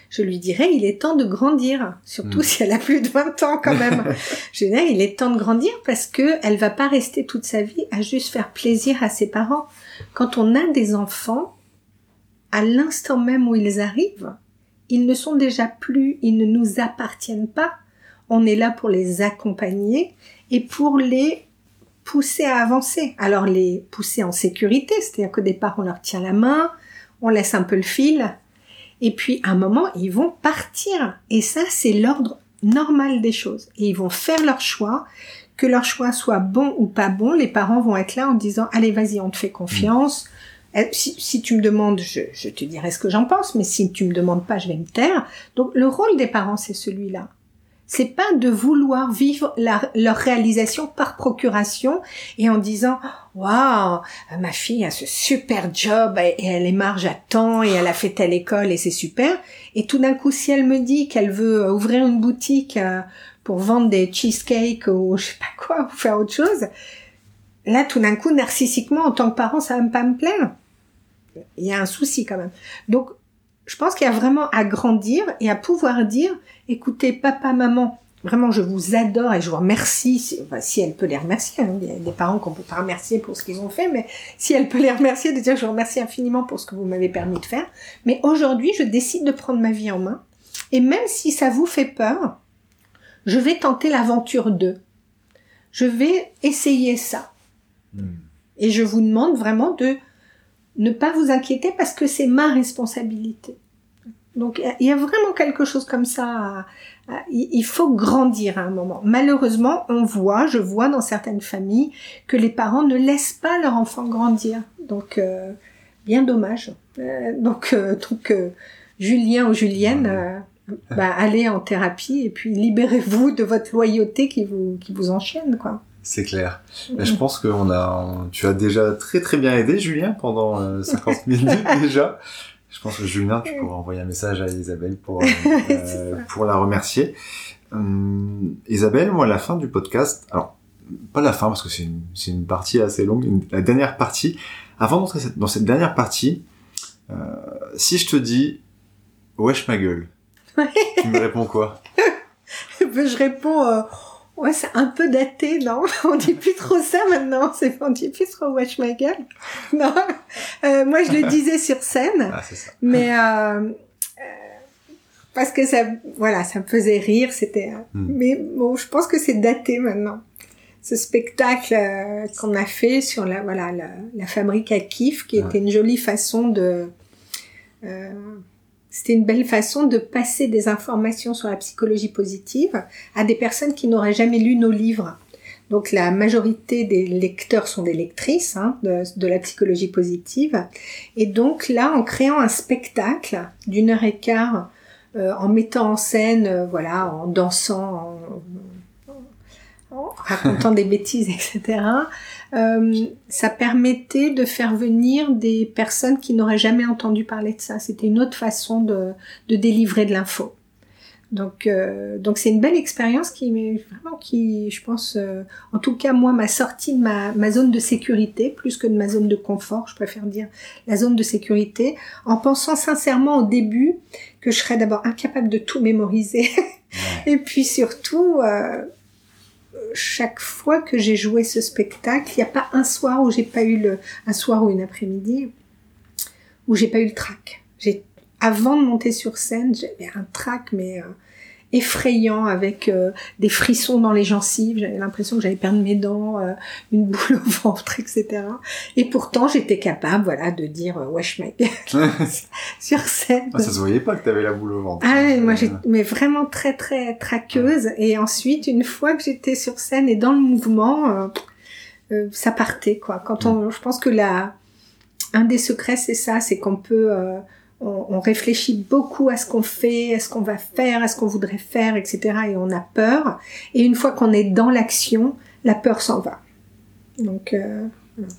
je lui dirais, il est temps de grandir, surtout Mm. si elle a plus de 20 ans quand même. je lui dirais, il est temps de grandir parce que elle va pas rester toute sa vie à juste faire plaisir à ses parents. Quand on a des enfants, à l'instant même où ils arrivent, ils ne sont déjà plus, ils ne nous appartiennent pas. On est là pour les accompagner et pour les pousser à avancer. Alors les pousser en sécurité, c'est-à-dire qu'au départ on leur tient la main, on laisse un peu le fil, et puis à un moment ils vont partir. Et ça c'est l'ordre normal des choses. Et ils vont faire leur choix, que leur choix soit bon ou pas bon, les parents vont être là en disant allez vas-y on te fait confiance. Euh, Si, si tu me demandes, je, je te dirai ce que j'en pense, mais si tu me demandes pas, je vais me taire. Donc le rôle des parents, c'est celui-là. C'est pas de vouloir vivre la- leur réalisation par procuration et en disant waouh ma fille a ce super job et elle est marge à temps et elle a fait telle école et c'est super et tout d'un coup si elle me dit qu'elle veut euh, ouvrir une boutique euh, pour vendre des cheesecakes ou je sais pas quoi ou faire autre chose là tout d'un coup narcissiquement en tant que parent ça va pas me plaire il y a un souci quand même. Donc je pense qu'il y a vraiment à grandir et à pouvoir dire écoutez papa maman vraiment je vous adore et je vous remercie. Si, enfin, si elle peut les remercier hein. il y a des parents qu'on peut pas remercier pour ce qu'ils ont fait mais si elle peut les remercier de dire je vous remercie infiniment pour ce que vous m'avez permis de faire. Mais aujourd'hui je décide de prendre ma vie en main et même si ça vous fait peur je vais tenter l'aventure d'eux. Je vais essayer ça. Hmm. et je vous demande vraiment de ne pas vous inquiéter parce que c'est ma responsabilité. Donc il y a- vraiment quelque chose comme ça. il faut grandir à un moment. Malheureusement, on voit, je vois dans certaines familles que les parents ne laissent pas leur enfant grandir. Donc euh, bien dommage. Euh, donc euh, donc euh, Julien ou Julienne, euh, bah, allez en thérapie et puis libérez-vous de votre loyauté qui vous qui vous enchaîne quoi. C'est clair. Là, je pense que on a, on- tu as déjà très très bien aidé Julien pendant euh, 50 minutes déjà. Je pense que Julien, tu pourras envoyer un message à Isabelle pour, euh, euh, pour la remercier. Hum, Isabelle, moi, à la fin du podcast, alors, pas la fin parce que c'est une, c'est une partie assez longue, une- la dernière partie, avant d'entrer dans cette dernière partie, euh, si je te dis, wesh ma gueule, tu me réponds quoi? Je réponds, ouais, c'est un peu daté, non? On dit plus trop ça maintenant, c'est, on dit plus trop wesh ma gueule. Non, Euh, moi je le disais sur scène, Ah, ça. mais euh, euh, parce que ça, voilà, ça me faisait rire, c'était. Hmm. Mais bon, je pense que c'est daté maintenant. Ce spectacle qu'on a fait sur la, voilà, la, la fabrique à kiff, qui Ouais. était une jolie façon de. C'était une belle façon de passer des informations sur la psychologie positive à des personnes qui n'auraient jamais lu nos livres. Donc la majorité des lecteurs sont des lectrices hein, de, de, la psychologie positive. Et donc là, en créant un spectacle d'une heure et quart, euh, en mettant en scène, euh, voilà, en dansant, en, en racontant des bêtises, etc., euh, ça permettait de faire venir des personnes qui n'auraient jamais entendu parler de ça. C'était une autre façon de, de délivrer de l'info. Donc, euh, donc c'est une belle expérience qui, vraiment, qui, je pense, euh, en tout cas moi, m'a sorti de ma, ma zone de sécurité plus que de ma zone de confort. Je préfère dire la zone de sécurité, en pensant sincèrement au début que je serais d'abord incapable de tout mémoriser, et puis surtout, euh, chaque fois que j'ai joué ce spectacle, il n'y a pas un soir où j'ai pas eu le, un soir ou une après-midi où j'ai pas eu le trac. J'ai avant de monter sur scène, j'avais un trac, mais euh, effrayant, avec euh, des frissons dans les gencives. J'avais l'impression que j'allais perdre mes dents, euh, une boule au ventre, etc. Et pourtant, j'étais capable, voilà, de dire euh, wesh mec sur scène. Ah, ça se voyait pas que t'avais la boule au ventre. Ah, moi, j'étais mais vraiment très très traqueuse. Et ensuite, une fois que j'étais sur scène et dans le mouvement, ça partait quoi. Quand on, je pense que la un des secrets, c'est ça, c'est qu'on peut on, on, réfléchit beaucoup à ce qu'on fait, à ce qu'on va faire, à ce qu'on voudrait faire, etc. Et on a peur. Et une fois qu'on est dans l'action, la peur s'en va. Donc. Euh,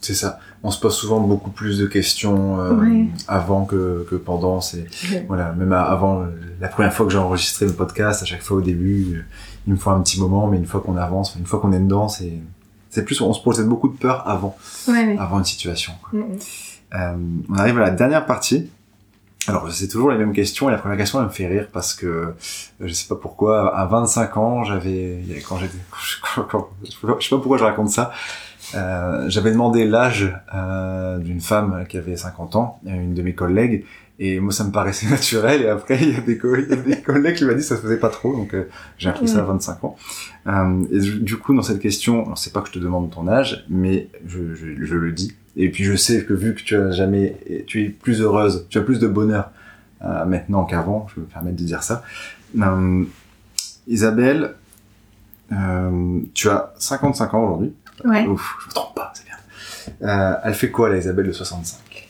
c'est ça. On se pose souvent beaucoup plus de questions euh, ouais. avant que, que pendant. C'est ouais. voilà. Même avant la première fois que j'ai enregistré le podcast, à chaque fois au début, il me faut un petit moment, mais une fois qu'on avance, une fois qu'on est dedans, c'est c'est plus on se posait beaucoup de peur avant, ouais, avant une situation. Mm euh, on arrive à la dernière partie. Alors, c'est toujours les mêmes questions, et la première question, elle me fait rire parce que, je sais pas pourquoi, à 25 ans, j'avais, quand j'étais, je sais pas pourquoi je raconte ça, euh, j'avais demandé l'âge euh, d'une femme qui avait 50 ans, une de mes collègues, et moi ça me paraissait naturel, et après il y a des, co il y a des collègues qui m'ont dit que ça se faisait pas trop, donc euh, j'ai appris ça à 25 ans. Euh, et du coup, dans cette question, c'est pas que je te demande ton âge, mais je, je, je le dis, et puis je sais que vu que tu as jamais, tu es plus heureuse, tu as plus de bonheur euh, maintenant qu'avant, je me permettre de dire ça. Euh, Isabelle, euh, tu as 55 ans aujourd'hui. Ouais. Ouf, je me trompe pas, c'est bien. Elle fait quoi, la Isabelle de 65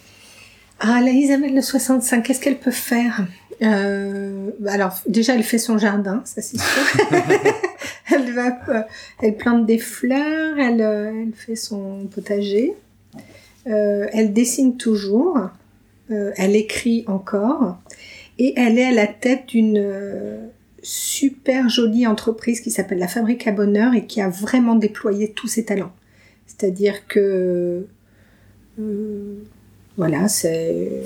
Ah, la Isabelle de 65, qu'est-ce qu'elle peut faire? Euh, alors déjà elle fait son jardin, ça c'est sûr. elle va, elle plante des fleurs, elle, elle fait son potager. Euh, elle dessine toujours, euh, elle écrit encore, et elle est à la tête d'une euh, super jolie entreprise qui s'appelle la Fabrique à Bonheur et qui a vraiment déployé tous ses talents. C'est-à-dire que voilà, c'est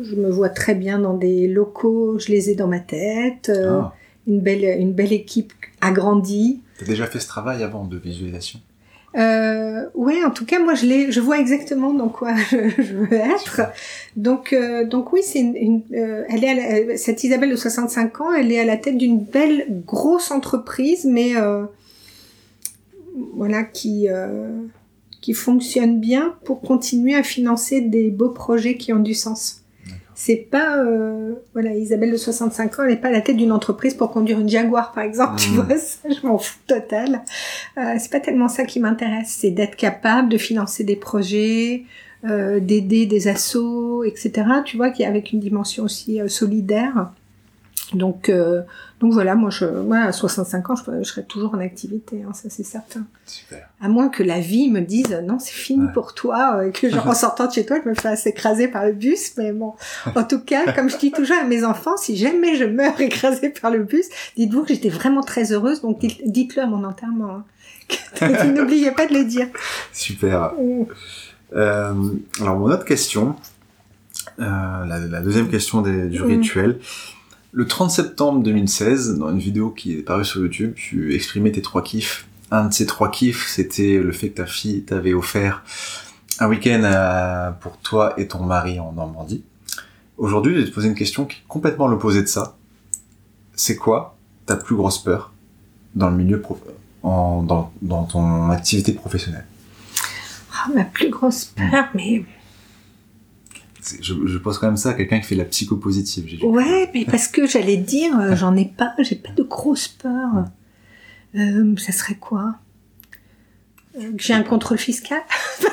je me vois très bien dans des locaux, je les ai dans ma tête, ah. une belle une belle équipe agrandie. T'as déjà fait ce travail avant de visualisation? Euh, ouais, en tout cas, moi, je l'ai, je vois exactement dans quoi je, veux être. Donc, euh, donc oui, c'est une, euh, elle est la, cette Isabelle de 65 ans, elle est à la tête d'une belle grosse entreprise, mais euh, voilà, qui qui fonctionne bien pour continuer à financer des beaux projets qui ont du sens c'est pas euh, voilà Isabelle de 65 ans elle n'est pas à la tête d'une entreprise pour conduire une Jaguar par exemple mmh. tu vois ça je m'en fous total euh, c'est pas tellement ça qui m'intéresse c'est d'être capable de financer des projets euh, d'aider des assos etc tu vois qui avec une dimension aussi euh, solidaire donc, euh, donc voilà, moi, je, moi, à 65 ans, je, je serai toujours en activité, hein, ça c'est certain. Super. À moins que la vie me dise non, c'est fini ouais. pour toi, euh, que genre en sortant de chez toi, je me fasse écraser par le bus. Mais bon, en tout cas, comme je dis toujours à mes enfants, si jamais je meurs écrasée par le bus, dites-vous que j'étais vraiment très heureuse. Donc dites-le à mon enterrement. Hein. N'oubliez pas de le dire. Super. Mm. Euh, alors mon autre question, euh, la, la, deuxième question des, du mm. rituel. Le 30 septembre 2016, dans une vidéo qui est parue sur YouTube, tu exprimais tes trois kiffs. Un de ces trois kiffs, c'était le fait que ta fille t'avait offert un week-end pour toi et ton mari en Normandie. Aujourd'hui, je vais te poser une question qui est complètement l'opposé de ça. C'est quoi ta plus grosse peur dans le milieu en, dans, ton activité professionnelle? Oh, Ma plus grosse peur, mais je, je, pose quand même ça à quelqu'un qui fait la psychopositive. Ouais, mais parce que j'allais dire, euh, j'en ai pas, j'ai pas de grosse peur. Euh, ça serait quoi? Euh, j'ai un contrôle fiscal?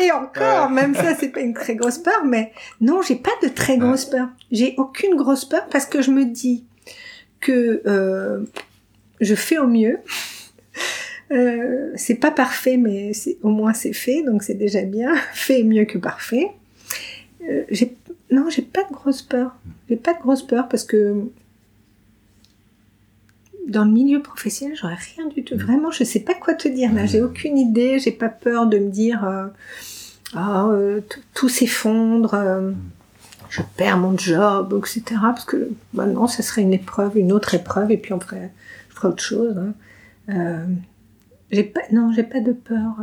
Et encore, même ça, c'est pas une très grosse peur, mais non, j'ai pas de très grosse peur. J'ai aucune grosse peur parce que je me dis que euh, je fais au mieux. Euh, c'est pas parfait, mais au moins c'est fait, donc c'est déjà bien. Fait mieux que parfait. Euh, non, j'ai pas de grosse peur. J'ai pas de grosse peur parce que dans le milieu professionnel, j'aurais rien du tout. Vraiment, je sais pas quoi te dire là. J'ai aucune idée. J'ai pas peur de me dire euh, ah tout s'effondre, je perds mon job, etc. Parce que maintenant, ça serait une épreuve, une autre épreuve, et puis on ferait, je ferais autre chose. Hein. J'ai pas, non, j'ai pas de peur.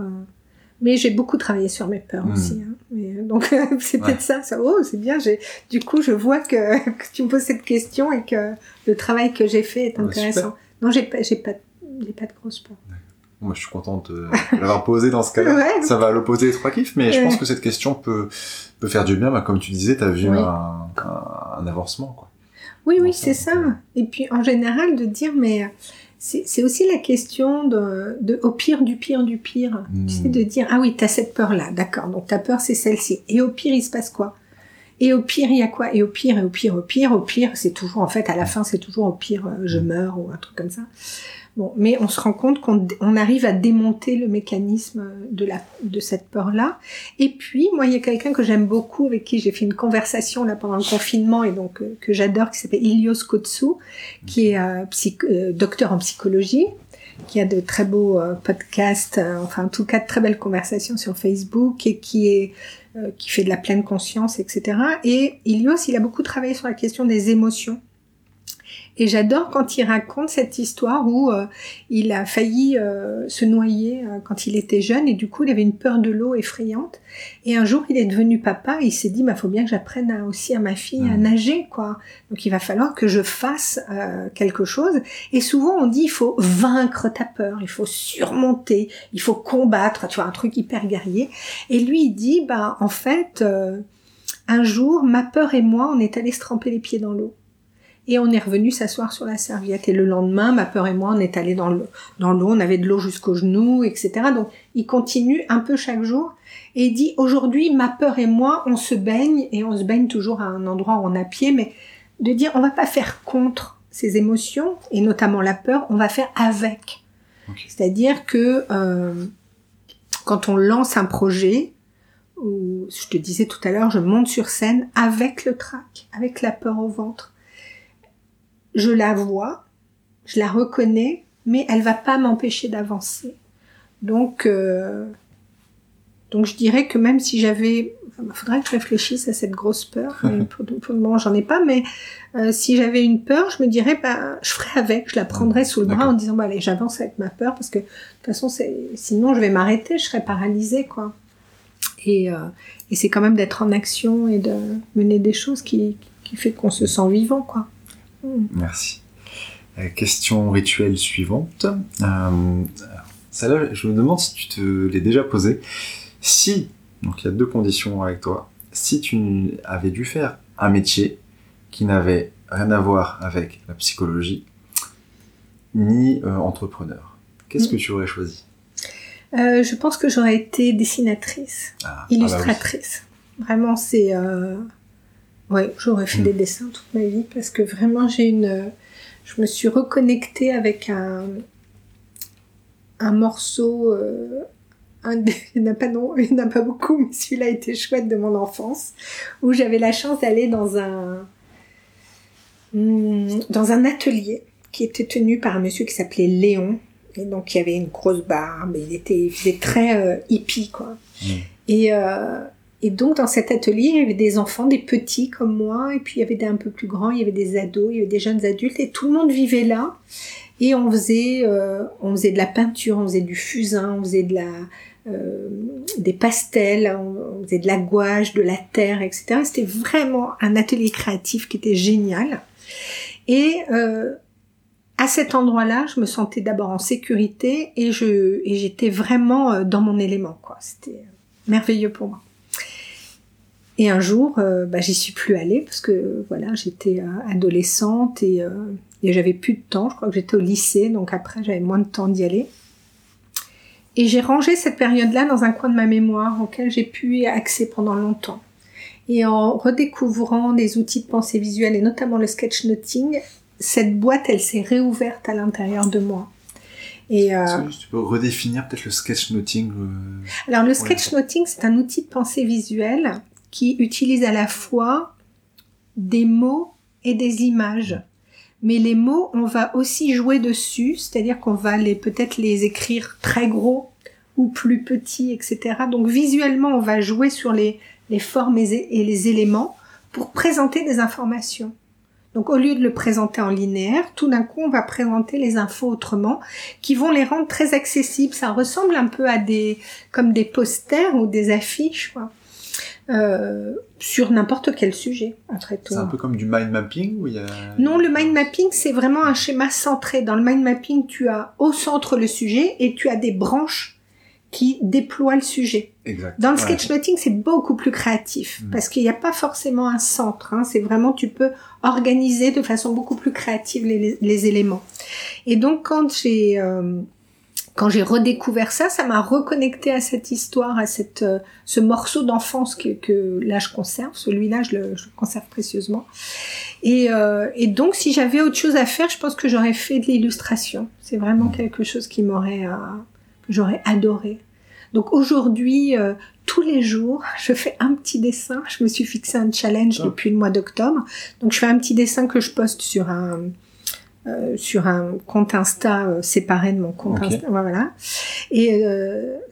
mais j'ai beaucoup travaillé sur mes peurs hmm. aussi. Hein. Mais, donc c'est peut-être ça, ça. Oh, c'est bien. J'ai, du coup, je vois que, que, tu me poses cette question et que le travail que j'ai fait est intéressant. non, j'ai pas, j'ai pas, j'ai pas de grosses peurs. Moi, je suis contente de l'avoir posé dans ce cas-là. Ça va à l'opposé des trois kiffs, mais je pense que cette question peut, peut faire du bien. Bah, comme tu disais, tu as vu un, un, avancement. Quoi. Oui, oui, c'est ça. Et puis, en général, de dire, mais c'est aussi la question de, de, au pire du pire du pire. Tu sais, hmm. de dire, ah oui, tu as cette peur-là, d'accord, donc ta peur, c'est celle-ci. Et au pire, il se passe quoi? Et au pire, il y a quoi? Et au pire, et au pire, au pire, au pire, c'est toujours, en fait, à la fin, c'est toujours au pire, euh, je meurs ou un truc comme ça. Bon, mais on se rend compte qu'on on arrive à démonter le mécanisme de, la, de cette peur-là. Et puis, moi, il y a quelqu'un que j'aime beaucoup, avec qui j'ai fait une conversation là pendant le confinement et donc euh, que j'adore, qui s'appelle Ilios Kotsu, qui est euh, euh, docteur en psychologie, qui a de très beaux podcasts, enfin en tout cas de très belles conversations sur Facebook et qui est qui fait de la pleine conscience, etc. Et Ilios, il a beaucoup travaillé sur la question des émotions et j'adore quand il raconte cette histoire où euh, il a failli euh, se noyer euh, quand il était jeune et du coup il avait une peur de l'eau effrayante. Et un jour il est devenu papa et il s'est dit bah faut bien que j'apprenne aussi à ma fille à nager quoi. Donc il va falloir que je fasse quelque chose. Et souvent on dit il faut vaincre ta peur, il faut surmonter, il faut combattre, tu vois un truc hyper guerrier. Et lui il dit bah en fait un jour ma peur et moi on est allés se tremper les pieds dans l'eau. Et on est revenu s'asseoir sur la serviette. Et le lendemain, ma peur et moi, on est allés dans l'eau. Dans l'eau, on avait de l'eau jusqu'aux genoux, etc. Donc, il continue un peu chaque jour. Et il dit, aujourd'hui, ma peur et moi, on se baigne. Et on se baigne toujours à un endroit où on a pied. Mais de dire, on va pas faire contre ces émotions, et notamment la peur, on va faire avec. C'est-à-dire que euh, quand on lance un projet, ou je te disais tout à l'heure, je monte sur scène avec le trac, avec la peur au ventre je la vois, je la reconnais, mais elle va pas m'empêcher d'avancer. Donc, euh, donc je dirais que même si j'avais, il faudrait que je réfléchisse à cette grosse peur. pour, le moment, j'en ai pas, mais euh, si j'avais une peur, je me dirais, bah, je ferais avec, je la prendrais sous le bras en disant, bah, allez, j'avance avec ma peur parce que de toute façon, sinon je vais m'arrêter, je serais paralysée, quoi. Et, euh, et c'est quand même d'être en action et de mener des choses qui, qui fait qu'on se sent vivant, quoi. Merci. Euh, question rituelle suivante. Euh, celle-là, je me demande si tu te l'es déjà posée. Si, donc il y a deux conditions avec toi, si tu avais dû faire un métier qui n'avait rien à voir avec la psychologie, ni euh, entrepreneur, qu'est-ce mm. que tu aurais choisi? Je pense que j'aurais été dessinatrice, ah, ah bah illustratrice. Vraiment, c'est Ouais, j'aurais fait des mm. dessins toute ma vie parce que vraiment j'ai une. Je me suis reconnectée avec un un morceau. Euh, un, il n'y en a pas non, il n'y en a pas beaucoup, mais celui-là été chouette de mon enfance où j'avais la chance d'aller dans un hmm, dans un atelier qui était tenu par un monsieur qui s'appelait Léon et donc il y avait une grosse barbe et il était il faisait très euh, hippie quoi. Mm. Et euh, et donc dans cet atelier, il y avait des enfants, des petits comme moi, et puis il y avait des un peu plus grands, il y avait des ados, il y avait des jeunes adultes, et tout le monde vivait là. Et on faisait, euh, on faisait de la peinture, on faisait du fusain, on faisait de la, euh, des pastels, on, faisait de la gouache, de la terre, etc. C'était vraiment un atelier créatif qui était génial. Et euh, à cet endroit-là, je me sentais d'abord en sécurité et je et j'étais vraiment euh, dans mon élément. quoi. C'était merveilleux pour moi. Et un jour, euh, bah, j'y suis plus allée parce que voilà, j'étais euh, adolescente et, euh, et j'avais plus de temps. Je crois que j'étais au lycée, donc après j'avais moins de temps d'y aller. Et j'ai rangé cette période-là dans un coin de ma mémoire auquel j'ai pu accès pendant longtemps. Et en redécouvrant des outils de pensée visuelle et notamment le sketchnoting, cette boîte, elle s'est réouverte à l'intérieur de moi. Et euh... tu peux redéfinir peut-être le sketchnoting euh... Alors le sketchnoting, c'est un outil de pensée visuelle qui utilise à la fois des mots et des images. Mais les mots, on va aussi jouer dessus, c'est-à-dire qu'on va les peut-être les écrire très gros ou plus petits, etc. Donc visuellement, on va jouer sur les, les formes et les éléments pour présenter des informations. Donc au lieu de le présenter en linéaire, tout d'un coup on va présenter les infos autrement, qui vont les rendre très accessibles. Ça ressemble un peu à des comme des posters ou des affiches. Euh, sur n'importe quel sujet, après tout. C'est un peu comme du mind mapping où il y a... Non, le mind mapping, c'est vraiment un schéma centré. Dans le mind mapping, tu as au centre le sujet et tu as des branches qui déploie le sujet. Exact. Dans le sketchnoting, c'est beaucoup plus créatif mm. parce qu'il n'y a pas forcément un centre. Hein. C'est vraiment tu peux organiser de façon beaucoup plus créative les, les éléments. Et donc quand j'ai euh, quand j'ai redécouvert ça, ça m'a reconnecté à cette histoire, à cette euh, ce morceau d'enfance que, que là je conserve. Celui-là, je le, je le conserve précieusement. Et, euh, et donc, si j'avais autre chose à faire, je pense que j'aurais fait de l'illustration. C'est vraiment quelque chose qui m'aurait euh, j'aurais adoré. Donc aujourd'hui, euh, tous les jours, je fais un petit dessin. Je me suis fixé un challenge depuis le mois d'octobre. Donc je fais un petit dessin que je poste sur un euh, sur un compte Insta euh, séparé de mon compte Insta, voilà, et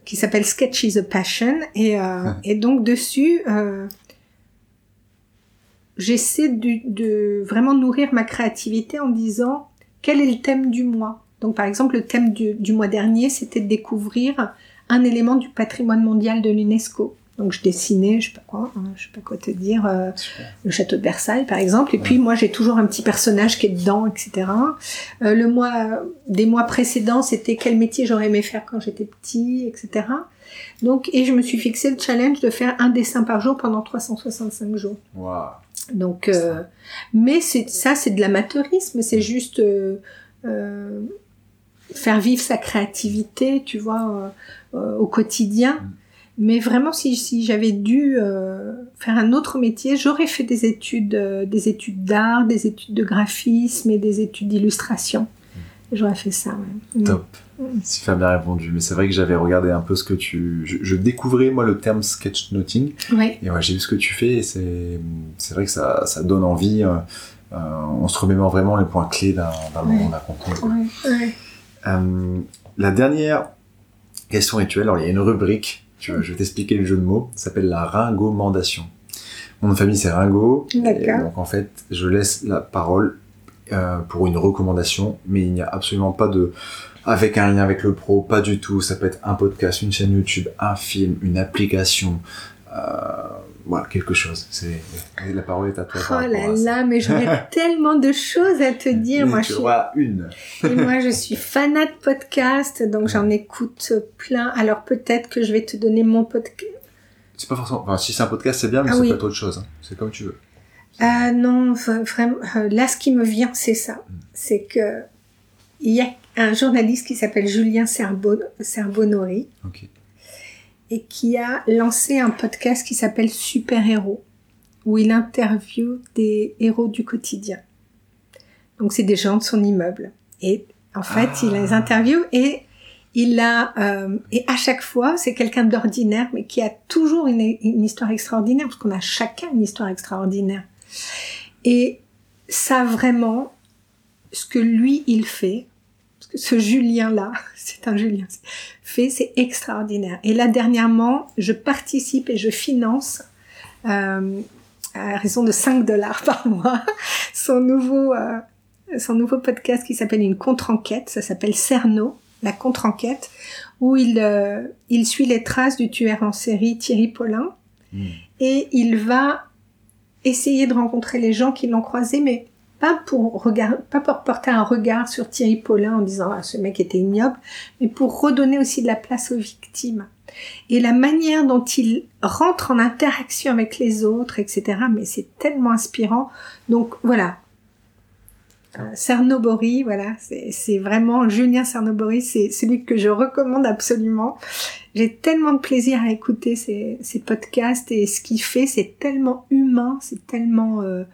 qui s'appelle Sketch is a Passion. Et, et donc dessus, j'essaie de, de vraiment nourrir ma créativité en disant quel est le thème du mois? Donc par exemple, le thème du, mois dernier, c'était de découvrir un élément du patrimoine mondial de l'UNESCO. Donc je dessinais, je sais pas quoi, hein, je sais pas quoi te dire, euh, le château de Versailles par exemple. Et puis moi j'ai toujours un petit personnage qui est dedans, etc. Euh, le mois des mois précédents, c'était quel métier j'aurais aimé faire quand j'étais petit, etc. Donc et je me suis fixé le challenge de faire un dessin par jour pendant 365 jours. Wow. Donc, euh, mais c'est ça, c'est de l'amateurisme, c'est juste faire vivre sa créativité, tu vois, euh, euh, au quotidien. Mm. Mais vraiment, si, si j'avais dû euh, faire un autre métier, j'aurais fait des études, des études d'art, des études de graphisme et des études d'illustration. Mm. J'aurais fait ça. Ouais. Mm. Top. Super bien répondu. Mais c'est vrai que j'avais regardé un peu ce que tu. Je, découvrais moi le terme sketchnoting. Ouais. Et ouais, j'ai vu ce que tu fais et c'est c'est vrai que ça ça donne envie. on se remémore vraiment les points clés d'un moment d'un Ouais. Euh, la dernière question rituelle, alors il y a une rubrique, je vais t'expliquer le jeu de mots, ça s'appelle la ringomandation. Mon nom de famille c'est Ringo, donc en fait je laisse la parole euh, pour une recommandation, mais il n'y a absolument pas de avec un lien avec le pro, pas du tout. Ça peut être un podcast, une chaîne YouTube, un film, une application, euh, voilà, quelque chose. C'est la parole est à toi. Oh là là, mais j'aurais tellement de choses à te dire. moi, tu je suis... une. Et moi, je suis fanat de podcast, donc j'en écoute plein. Alors peut-être que je vais te donner mon podcast. C'est pas forcément. Enfin, si c'est un podcast, c'est bien, mais ah, peut être autre chose. Hein. C'est comme tu veux. Ah non, vraiment. Euh, là, ce qui me vient, c'est ça. Hmm. C'est que il y a un journaliste qui s'appelle Julien Serbon... Serbonori. Ok et qui a lancé un podcast qui s'appelle Super Héros, où il interviewe des héros du quotidien. Donc c'est des gens de son immeuble. Et en fait, il les ah. interviewe et il a euh, et à chaque fois, c'est quelqu'un d'ordinaire, mais qui a toujours une, une histoire extraordinaire, parce qu'on a chacun une histoire extraordinaire. Et ça vraiment, ce que lui il fait, ce Julien-là, c'est un Julien, fait, c'est extraordinaire. Et là, dernièrement, je participe et je finance, euh, à raison de 5 dollars par mois, son nouveau, euh, son nouveau podcast qui s'appelle Une contre-enquête, ça s'appelle Cerno, la contre-enquête, où il, euh, il suit les traces du tueur en série Thierry Paulin, hmm. et il va essayer de rencontrer les gens qui l'ont croisé, mais pas pour porter un regard sur Thierry Paulin en disant ah, ce mec était ignoble, mais pour redonner aussi de la place aux victimes. Et la manière dont il rentre en interaction avec les autres, etc. Mais c'est tellement inspirant. Donc voilà. Euh, Cernobori, voilà, c'est vraiment Julien Cernobori, c'est celui que je recommande absolument. J'ai tellement de plaisir à écouter ces, ces podcasts et ce qu'il fait, c'est tellement humain, c'est tellement euh,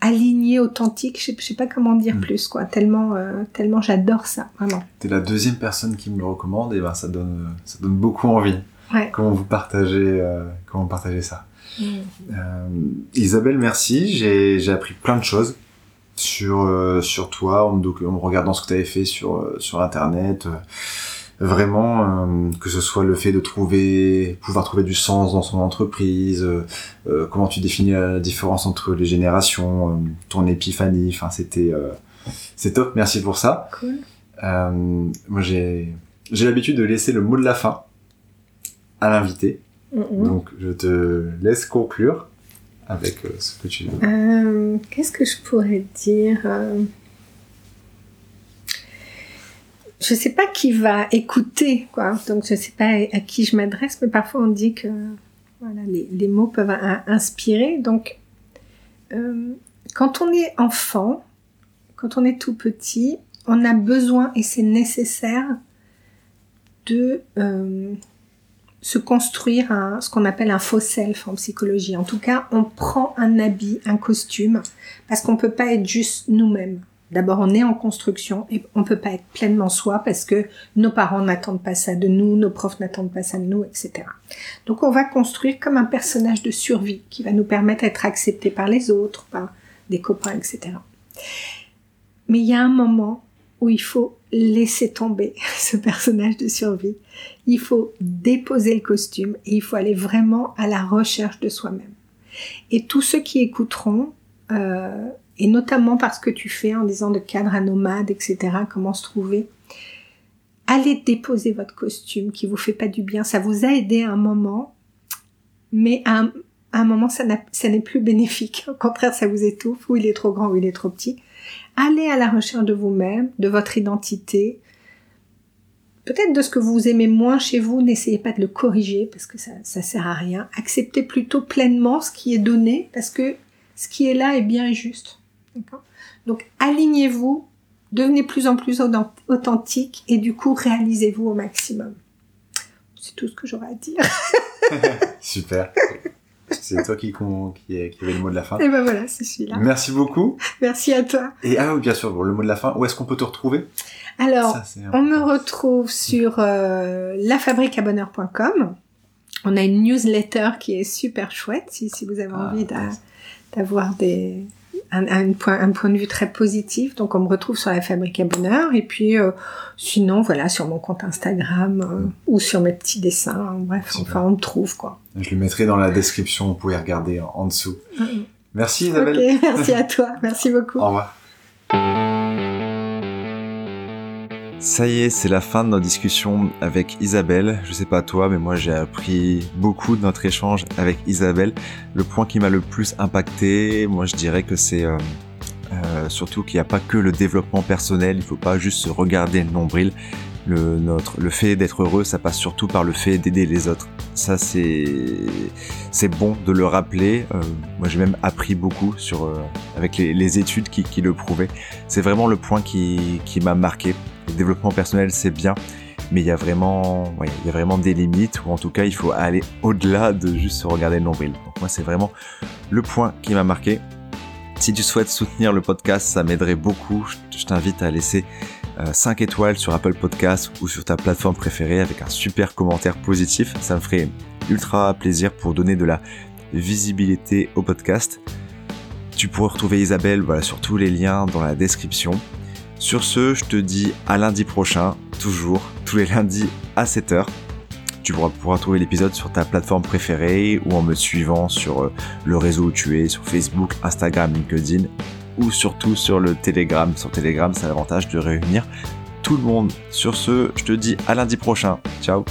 aligné, authentique. Je sais, sais pas comment dire mm. plus, quoi. Tellement, euh, tellement j'adore ça, vraiment. T'es la deuxième personne qui me le recommande et ben ça donne, ça donne beaucoup envie. Ouais. Comment vous partagez, euh, comment vous partagez ça. Mm. Euh, Isabelle, merci. J'ai, j'ai appris plein de choses sur euh, sur toi en me, en regardant ce que tu avais fait sur euh, sur internet vraiment euh, que ce soit le fait de trouver pouvoir trouver du sens dans son entreprise euh, comment tu définis la différence entre les générations ton épiphanie enfin c'était c'est top merci pour ça cool. moi j'ai j'ai l'habitude de laisser le mot de la fin à l'invité donc je te laisse conclure avec ce que tu veux. Qu'est-ce que je pourrais dire je sais pas qui va écouter, quoi. Donc je sais pas à qui je m'adresse, mais parfois on dit que voilà, les, mots peuvent inspirer. Donc euh, quand on est enfant, quand on est tout petit, on a besoin et c'est nécessaire de euh, se construire ce qu'on appelle un faux self en psychologie. En tout cas, on prend un habit, un costume, parce qu'on peut pas être juste nous-mêmes. D'abord, on est en construction et on peut pas être pleinement soi parce que nos parents n'attendent pas ça de nous, nos profs n'attendent pas ça de nous, etc. Donc, on va construire comme un personnage de survie qui va nous permettre d'être accepté par les autres, par des copains, etc. Mais il y a un moment où il faut laisser tomber ce personnage de survie. Il faut déposer le costume et il faut aller vraiment à la recherche de soi-même. Et tous ceux qui écouteront euh, et notamment parce que tu fais en disant de cadre à nomade, etc., comment se trouver. Allez déposer votre costume qui vous fait pas du bien. Ça vous a aidé à un moment, mais à un, moment, ça n'est plus bénéfique. Au contraire, ça vous étouffe, ou il est trop grand, ou il est trop petit. Allez à la recherche de vous-même, de votre identité. Peut-être de ce que vous aimez moins chez vous, n'essayez pas de le corriger parce que ça, ça sert à rien. Acceptez plutôt pleinement ce qui est donné parce que ce qui est là est bien et juste. Donc alignez-vous, devenez plus en plus authentique et du coup réalisez-vous au maximum. C'est tout ce que j'aurais à dire. Super. C'est toi qui, qui, avait le mot de la fin. Et ben voilà, c'est celui-là. Merci beaucoup. Merci à toi. Et ah oui, bien sûr, le mot de la fin, où est-ce qu'on peut te retrouver? Alors, on me retrouve sur euh, lafabriqueabonheur.com. On a une newsletter qui est super chouette si, si vous avez ah, envie d'avoir des, un, point, un point de vue très positif. Donc on me retrouve sur la Fabrique à Bonheur. Et puis euh, sinon, voilà, sur mon compte Instagram euh, ou sur mes petits dessins. Bref, enfin, on me trouve quoi. Je le mettrai dans la description. Vous pouvez regarder en, dessous. Merci Isabelle. merci à toi. Merci beaucoup. Au revoir. Ça y est, c'est la fin de notre discussion avec Isabelle. Je sais pas toi, mais moi j'ai appris beaucoup de notre échange avec Isabelle. Le point qui m'a le plus impacté, moi je dirais que c'est euh, euh, surtout qu'il n'y a pas que le développement personnel. Il faut pas juste se regarder le nombril. Le, notre, le fait d'être heureux, ça passe surtout par le fait d'aider les autres. Ça, c'est, c'est bon de le rappeler. Euh, moi, j'ai même appris beaucoup sur, avec les, les études qui, qui, le prouvaient. C'est vraiment le point qui, qui m'a marqué le développement personnel, c'est bien, mais il y a vraiment, il y a vraiment des limites, ou en tout cas, il faut aller au-delà de juste se regarder le nombril. Donc moi, c'est vraiment le point qui m'a marqué. Si tu souhaites soutenir le podcast, ça m'aiderait beaucoup. Je t'invite à laisser 5 euh, étoiles sur Apple Podcast ou sur ta plateforme préférée avec un super commentaire positif. Ça me ferait ultra plaisir pour donner de la visibilité au podcast. Tu pourrais retrouver Isabelle voilà, sur tous les liens dans la description. Sur ce, je te dis à lundi prochain, toujours, tous les lundis à 7h. Tu pourras, trouver l'épisode sur ta plateforme préférée ou en me suivant sur euh, le réseau où tu es, sur Facebook, Instagram, LinkedIn ou surtout sur le Telegram. Sur Telegram, c'est l'avantage de réunir tout le monde. Sur ce, je te dis à lundi prochain. Ciao